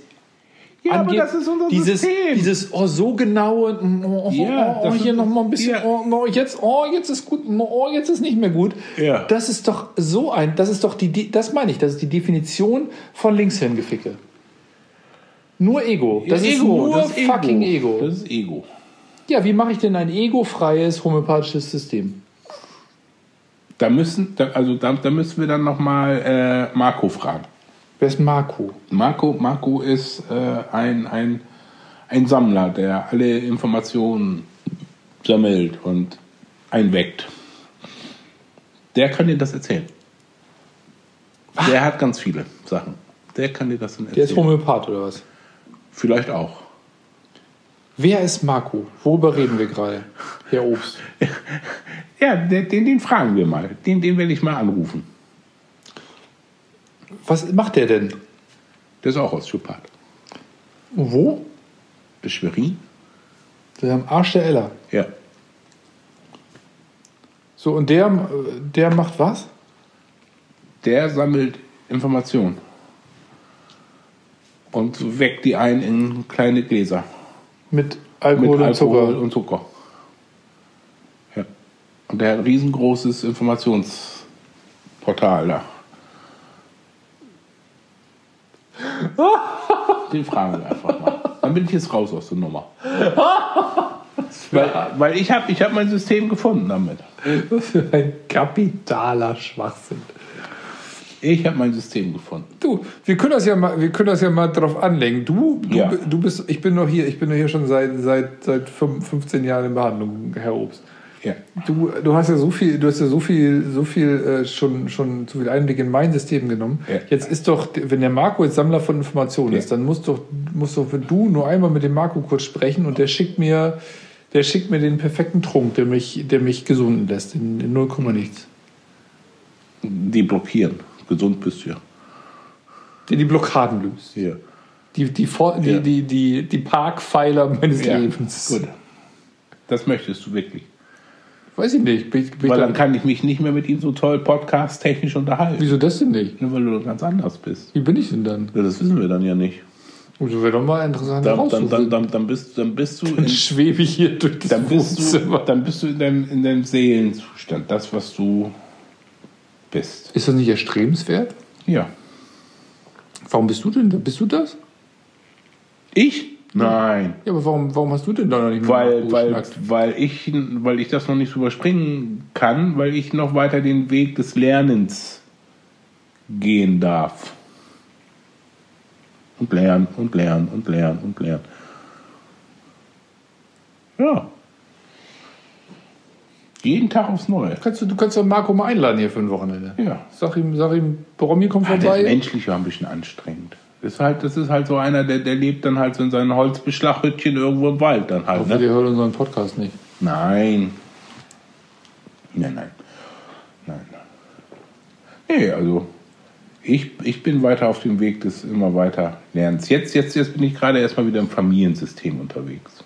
Ja, aber das ist unser dieses, System. Dieses, oh, so genau, und, oh, oh, Ja, oh, das hier ist- noch mal ein bisschen, ja. oh, no, jetzt, oh, jetzt ist gut, oh, jetzt ist nicht mehr gut. Ja. Das ist doch so ein, das ist doch die, das meine ich, das ist die Definition von Linkshirngeficke. Nur Ego. Das ist nur das ist fucking Ego. Das ist Ego. Ja, wie mache ich denn ein egofreies homöopathisches System? Da müssen, da, also da, da müssen wir dann nochmal äh, Marco fragen. Wer ist Marco? Marco, Marco ist äh, ein, ein, ein Sammler, der alle Informationen sammelt und einweckt. Der kann dir das erzählen. Der hat ganz viele Sachen. Der kann dir das dann Der ist erzählen. Homöopath oder was? Vielleicht auch. Wer ist Marco? Worüber reden wir gerade, Herr Obst? Ja, den, den, den fragen wir mal. Den, den werde ich mal anrufen. Was macht der denn? Der ist auch Osteopath. Wo? Ist Schwerin? Der am Arsch der Ella. Ja. So, und der, der macht was? Der sammelt Informationen. Und weckt die ein in kleine Gläser. Mit Alkohol, mit und Zucker. Alkohol und Zucker. Ja. Und der hat ein riesengroßes Informationsportal da. Den fragen wir einfach mal. Dann bin ich jetzt raus aus der Nummer. Weil, weil ich habe ich hab mein System gefunden damit. Was für ein kapitaler Schwachsinn. Ich habe mein System gefunden. Du, wir können das ja mal, wir können das ja mal drauf anlegen. Du, du, Ja. du bist, ich bin noch hier, ich bin noch hier schon seit, seit, seit fünf- 15 Jahren in Behandlung, Herr Obst. Ja. Du, du hast ja so viel, du hast ja so viel, so viel äh, schon, schon zu viel Einblick in mein System genommen. Ja. Jetzt ist doch, wenn der Marco jetzt Sammler von Informationen Ja. ist, dann musst doch, musst doch du nur einmal mit dem Marco kurz sprechen und der schickt mir, der schickt mir den perfekten Trunk, der mich, der mich gesunden lässt, in, in 0, nichts. Die blockieren. Gesund bist du ja. Der die Blockaden löst. Ja. Die, die, Vor- die, die, die, die Parkpfeiler meines. Lebens. Gut. Das möchtest du wirklich. Weiß ich nicht. Bin, bin Weil da- dann kann ich mich nicht mehr mit ihm so toll podcast-technisch unterhalten. Wieso das denn nicht? Nur weil du ganz anders bist. Wie bin ich denn dann? Ja, das wissen wir dann ja nicht. Das wäre doch mal interessant Dann, dann, dann, dann, dann, bist, dann bist du in, Dann schwebe ich hier durch das dann bist du, dann bist du in deinem, in deinem Seelenzustand, das, was du bist. Ist das nicht erstrebenswert? Ja. Warum bist du denn da? Bist du das? Ich? Nein. Ja, aber warum, warum hast du denn da noch nicht Weil, weil, weil, ich, weil ich das noch nicht überspringen kann, weil ich noch weiter den Weg des Lernens gehen darf. Und lernen und lernen und lernen und lernen. Ja. Jeden Tag aufs Neue. Kannst du, du kannst doch Marco mal einladen hier für ein Wochenende. Ja. Sag ihm, sag ihm, Boromir kommt Ah, der ist vorbei. menschlich auch ein bisschen anstrengend. Das ist halt, das ist halt so einer, der, der lebt dann halt so in seinem Holzbeschlaghüttchen irgendwo im Wald dann halt. Hoffe, Ne? der hört unseren Podcast nicht. Nein. Nein, nein. Nein. Nee, also ich, ich bin weiter auf dem Weg des immer weiter Lernens. Jetzt, jetzt, jetzt bin ich gerade erstmal wieder im Familiensystem unterwegs.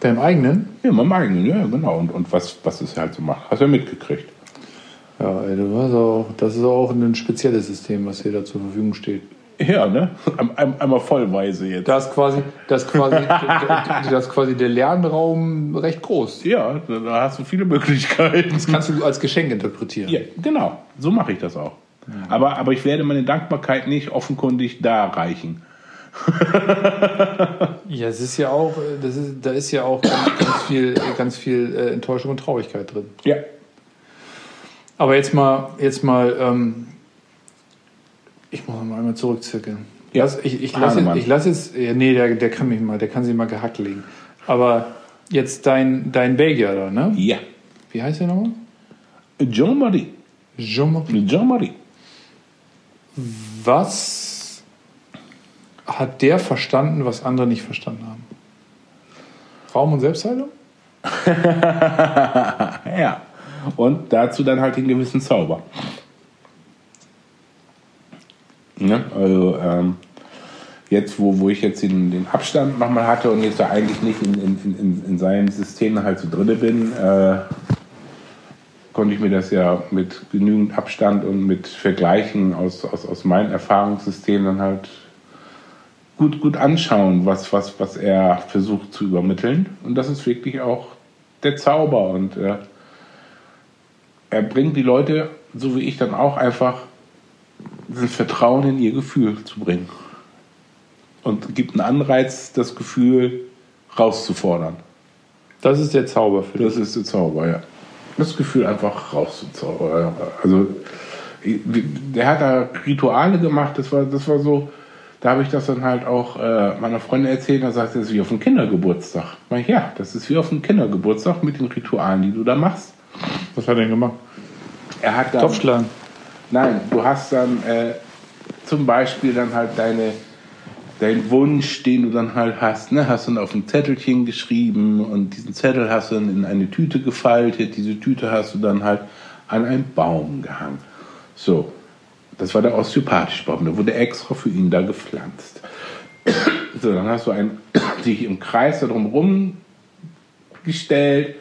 Deinem eigenen? Ja, meinem eigenen, ja, genau. Und, und was, was es halt so macht. Hast du ja mitgekriegt. Ja, ey, du hast auch, das ist auch ein spezielles System, was hier da zur Verfügung steht. Ja, ne? Ein- ein- Einmal vollweise jetzt. Da ist quasi, das ist quasi, das quasi der Lernraum recht groß. Ja, da, da hast du viele Möglichkeiten. Kannst du als Geschenk interpretieren. Ja, genau. So mache ich das auch. Aber, aber ich werde meine Dankbarkeit nicht offenkundig darreichen. Ja, es ist ja auch, das ist, da ist ja auch ganz, ganz viel, ganz viel äh, Enttäuschung und Traurigkeit drin. Ja. Aber jetzt mal, jetzt mal, ähm, ich muss mal einmal zurückzirkeln. Ja. Lass, ich ich lasse ich lass jetzt, ja, nee, der, der kann mich mal, der kann sich mal gehackt legen. Aber jetzt dein, dein Belgier da, ne? Ja. Wie heißt der nochmal? Jean-Marie. Jean-Marie. Jean-Marie. Was hat der verstanden, was andere nicht verstanden haben? Raum- und Selbstheilung? Ja. Und dazu dann halt den gewissen Zauber. Ne? Also, ähm, jetzt, wo, wo ich jetzt den, den Abstand nochmal hatte und jetzt da eigentlich nicht in, in, in, in seinem System halt so drinne bin, äh, konnte ich mir das ja mit genügend Abstand und mit Vergleichen aus, aus, aus meinem Erfahrungssystem dann halt gut, gut anschauen, was, was, was er versucht zu übermitteln. Und das ist wirklich auch der Zauber. Und äh, er bringt die Leute, so wie ich dann auch, einfach das Vertrauen in ihr Gefühl zu bringen. Und gibt einen Anreiz, das Gefühl rauszufordern. Das ist der Zauber für dich. Das ist der Zauber, ja. Das Gefühl einfach rauszuzaubern. Also, der hat da Rituale gemacht, das war, das war so, da habe ich das dann halt auch äh, meiner Freundin erzählt, da sagt sie, das ist wie auf dem Kindergeburtstag. Ich meine, ja, das ist wie auf dem Kindergeburtstag mit den Ritualen, die du da machst. Was hat er denn gemacht? Er hat dann, Topfschlagen. Nein, du hast dann äh, zum Beispiel dann halt deine, deinen Wunsch, den du dann halt hast, ne, hast dann auf ein Zettelchen geschrieben und diesen Zettel hast du dann in eine Tüte gefaltet. Diese Tüte hast du dann halt an einen Baum gehangen. So, das war der osteopathische Baum, der wurde extra für ihn da gepflanzt. So, dann hast du ein, dich im Kreis darum rum gestellt,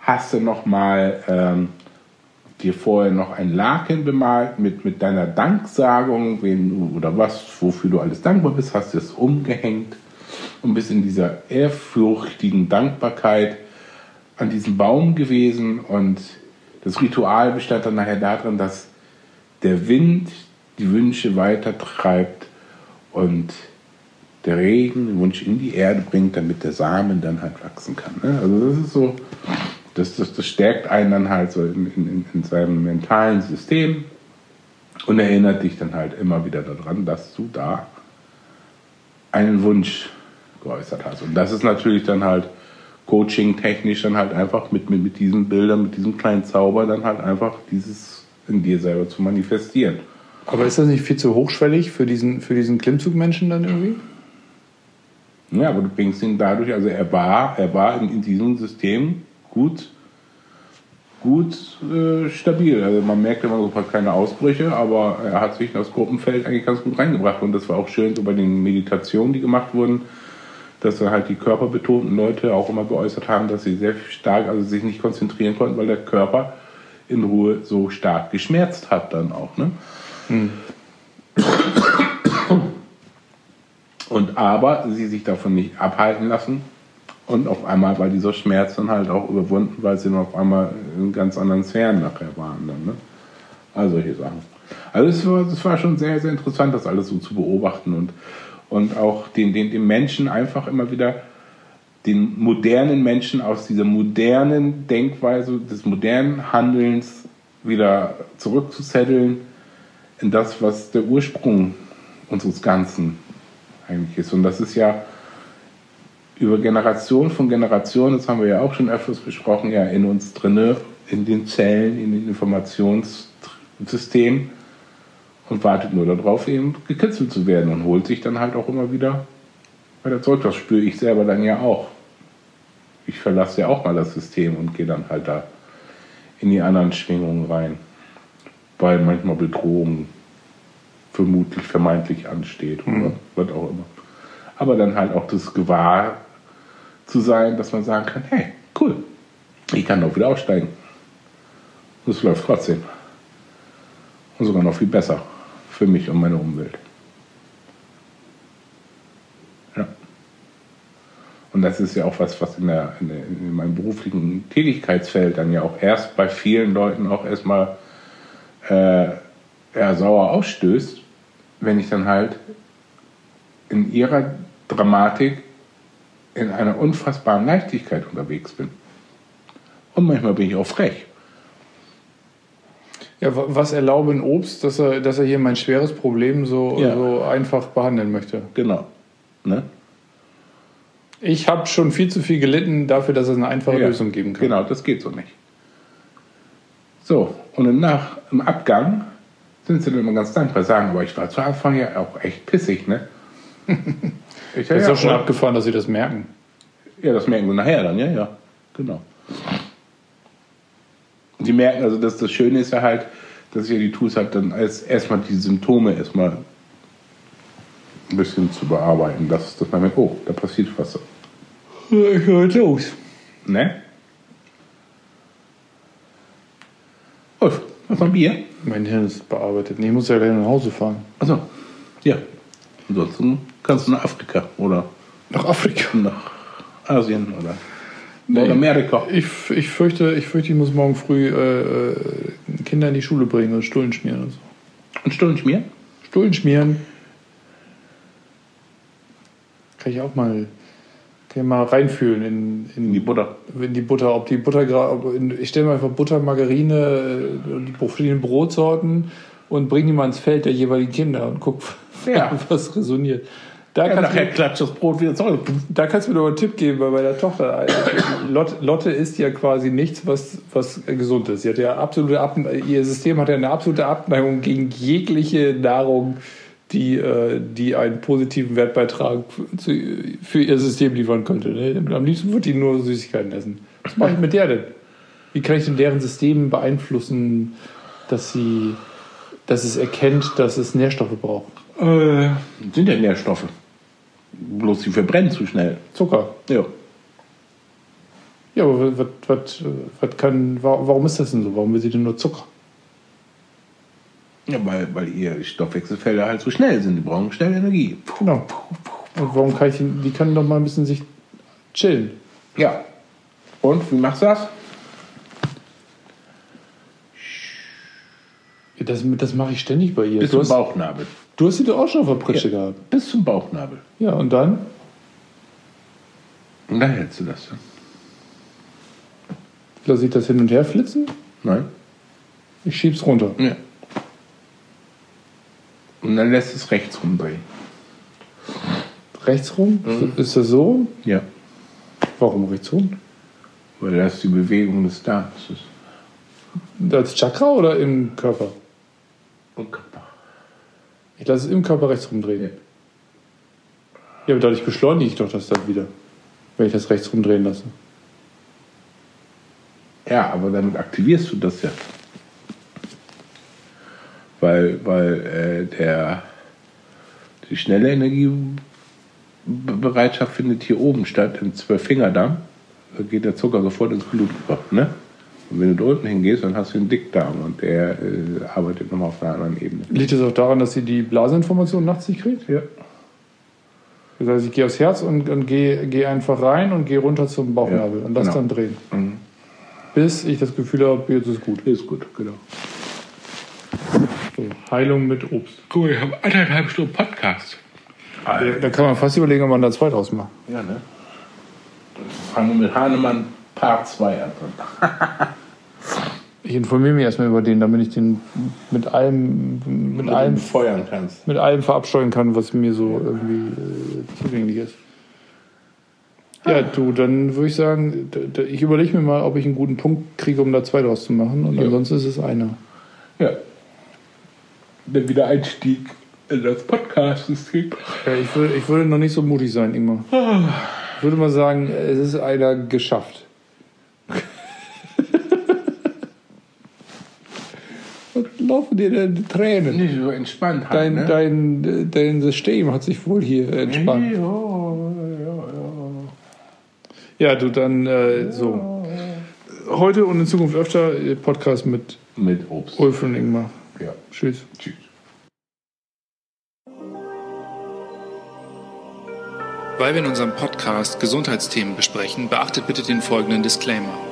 hast du nochmal ähm, dir vorher noch ein Laken bemalt mit, mit deiner Danksagung, wen oder was, wofür du alles dankbar bist, hast du es umgehängt und bist in dieser ehrfürchtigen Dankbarkeit an diesem Baum gewesen und das Ritual bestand dann nachher darin, dass der Wind die Wünsche weitertreibt und der Regen den Wunsch in die Erde bringt, damit der Samen dann halt wachsen kann. Ne? Also das ist so, das, das, das stärkt einen dann halt so in, in, in seinem mentalen System und erinnert dich dann halt immer wieder daran, dass du da einen Wunsch geäußert hast. Und das ist natürlich dann halt coaching-technisch dann halt einfach mit, mit, mit diesen Bildern, mit diesem kleinen Zauber dann halt einfach dieses in dir selber zu manifestieren. Aber ist das nicht viel zu hochschwellig für diesen, für diesen Klimmzugmenschen dann irgendwie? Ja, aber du bringst ihn dadurch, also er war, er war in, in diesem System gut, gut äh, stabil. Also man merkte immer so ein paar kleine Ausbrüche, aber er hat sich in das Gruppenfeld eigentlich ganz gut reingebracht. Und das war auch schön so bei den Meditationen, die gemacht wurden, dass dann halt die körperbetonten Leute auch immer geäußert haben, dass sie sehr stark, also sich nicht konzentrieren konnten, weil der Körper in Ruhe so stark geschmerzt hat dann auch. Ne? Und aber sie sich davon nicht abhalten lassen. Und auf einmal war dieser Schmerz dann halt auch überwunden, weil sie dann auf einmal in ganz anderen Sphären nachher waren. Dann, ne? Also solche Sachen. Also es war, das war schon sehr, sehr interessant, das alles so zu beobachten und, und auch den, den, den Menschen einfach immer wieder, den modernen Menschen aus dieser modernen Denkweise, des modernen Handelns wieder zurückzuzetteln in das, was der Ursprung unseres Ganzen eigentlich ist. Und das ist ja über Generation von Generation, das haben wir ja auch schon öfters besprochen, ja in uns drinne, in den Zellen, in den Informationssystemen und wartet nur darauf, eben gekitzelt zu werden und holt sich dann halt auch immer wieder weiter zurück. Das spüre ich selber dann ja auch. Ich verlasse ja auch mal das System und gehe dann halt da in die anderen Schwingungen rein, weil manchmal Bedrohung vermutlich vermeintlich ansteht oder was auch immer. Aber dann halt auch das Gewahr zu sein, dass man sagen kann, hey, cool, ich kann doch wieder aussteigen. Es läuft trotzdem. Und sogar noch viel besser für mich und meine Umwelt. Ja. Und das ist ja auch was, was in, der, in, der, in meinem beruflichen Tätigkeitsfeld dann ja auch erst bei vielen Leuten auch erstmal äh, eher sauer ausstößt, wenn ich dann halt in ihrer Dramatik in einer unfassbaren Leichtigkeit unterwegs bin. Und manchmal bin ich auch frech. Ja, wa- was erlaube ein Obst, dass er, dass er hier mein schweres Problem so, Ja. so einfach behandeln möchte? Genau. Ne? Ich habe schon viel zu viel gelitten dafür, dass es eine einfache Ja, Lösung geben kann. Genau, das geht so nicht. So, und im, Nach im Abgang sind sie dann immer ganz dankbar, sagen, aber ich war zu Anfang ja auch echt pissig, ne? Ich, Das ist ja, doch schon und- abgefahren, dass sie das merken. Ja, das merken sie nachher dann, ja, ja. Genau. Und die merken, also dass das Schöne ist ja halt, dass ja die Tools halt dann als erstmal die Symptome erstmal ein bisschen zu bearbeiten, dass, dass man merkt, oh, da passiert was. Ich höre los. Ne? Ulf, du noch ein Bier? Mein Hirn ist bearbeitet. Nee, ich muss ja gleich nach Hause fahren. Achso, ja. Ansonsten kannst du nach Afrika oder Nach Afrika. nach Asien oder Nordamerika. Ich, ich, fürchte, ich fürchte, ich muss morgen früh äh, äh, Kinder in die Schule bringen und Stullen schmieren und so. Und Stullen schmieren? Stullen schmieren. Kann ich auch mal, kann ich mal reinfühlen in, in, In die Butter. in die Butter. Ob die Butter ich stelle mir einfach Butter, Margarine äh, die verschiedenen Brotsorten und bringe die mal ins Feld der jeweiligen Kinder und guck, Ja. was resoniert. Da Ja, kannst du nachher mir- klatscht das Brot wieder zurück. Da kannst du mir doch einen Tipp geben bei meiner Tochter. Also, Lotte, Lotte isst ja quasi nichts, was, was gesund ist. Sie hat ja absolute Ab ihr System hat ja eine absolute Abneigung gegen jegliche Nahrung, die, äh, die einen positiven Wertbeitrag für, zu, für ihr System liefern könnte. Ne? Am liebsten würde die nur Süßigkeiten essen. Was mache ich mit der denn? Wie kann ich denn deren System beeinflussen, dass sie dass es erkennt, dass es Nährstoffe braucht? Äh, sind ja Nährstoffe. Bloß sie verbrennen zu schnell. Zucker. Ja. Ja, aber was, was, was kann, wa- warum ist das denn so? Warum will sie denn nur Zucker? ja weil, weil ihre Stoffwechselfelder halt so schnell sind. Die brauchen schnell Energie. Genau. Und warum kann ich, die kann doch mal ein bisschen sich chillen. Ja. Und wie machst du das? Das, das mache ich ständig bei ihr. Bis zum Bauchnabel. Du hast sie doch auch schon auf der Pritsche gehabt. Bis zum Bauchnabel. Ja, und dann? Und da hältst du das. Lass ich das hin und her flitzen? Nein? Ich schieb's runter. Ja. Und dann lässt es rechts rumdrehen. Rechts rum? Mhm. Ist das so? Ja. Warum rechts rum? Weil das die Bewegung des Darms ist. Als Chakra oder im Körper? Und Körper. Ich lasse es im Körper rechts rumdrehen. Ja. Aber dadurch beschleunige ich doch das dann wieder, wenn ich das rechts rumdrehen lasse. Ja, aber damit aktivierst du das ja. Weil, weil äh, der, die schnelle Energiebereitschaft findet hier oben statt, im Zwölffingerdarm. Da geht der Zucker sofort ins Blut über. Ne? Und wenn du da unten hingehst, dann hast du einen Dickdarm und der äh, arbeitet nochmal auf einer anderen Ebene. Liegt es auch daran, dass sie die Blasinformation nachts nicht kriegt? Ja. Das heißt, ich gehe aufs Herz und, und gehe, gehe einfach rein und gehe runter zum Bauchnabel Ja, und lass genau. dann drehen. Mhm. Bis ich das Gefühl habe, jetzt ist gut. Ist gut, genau. So, Heilung mit Obst. Guck, ich habe anderthalb Stunden Podcast. Da kann man fast überlegen, ob man da zwei draus macht. Ja, ne? Fangen wir mit Hahnemann Part 2 an. Ich informiere mich erstmal über den, damit ich den mit allem, mit allem, feuern kannst. mit allem verabscheuen kann, was mir so irgendwie äh, zugänglich ist. Ja, du, dann würde ich sagen, ich überlege mir mal, ob ich einen guten Punkt kriege, um da zwei draus zu machen. Und Ja. ansonsten ist es einer. Ja. Der Wiedereinstieg in das Podcast-System. Ja, ich, würde, ich würde noch nicht so mutig sein, Ingmar. Ich würde mal sagen, es ist einer geschafft. Was laufen dir denn die Tränen? Nicht so entspannt halt, Dein, ne? dein, dein System hat sich wohl hier entspannt. Ja, ja, ja. Ja, du, dann äh, so. Heute und in Zukunft öfter Podcast mit Mit Obst. Ulf und Ingmar. Ja. Tschüss. Tschüss. Weil wir in unserem Podcast Gesundheitsthemen besprechen, beachtet bitte den folgenden Disclaimer.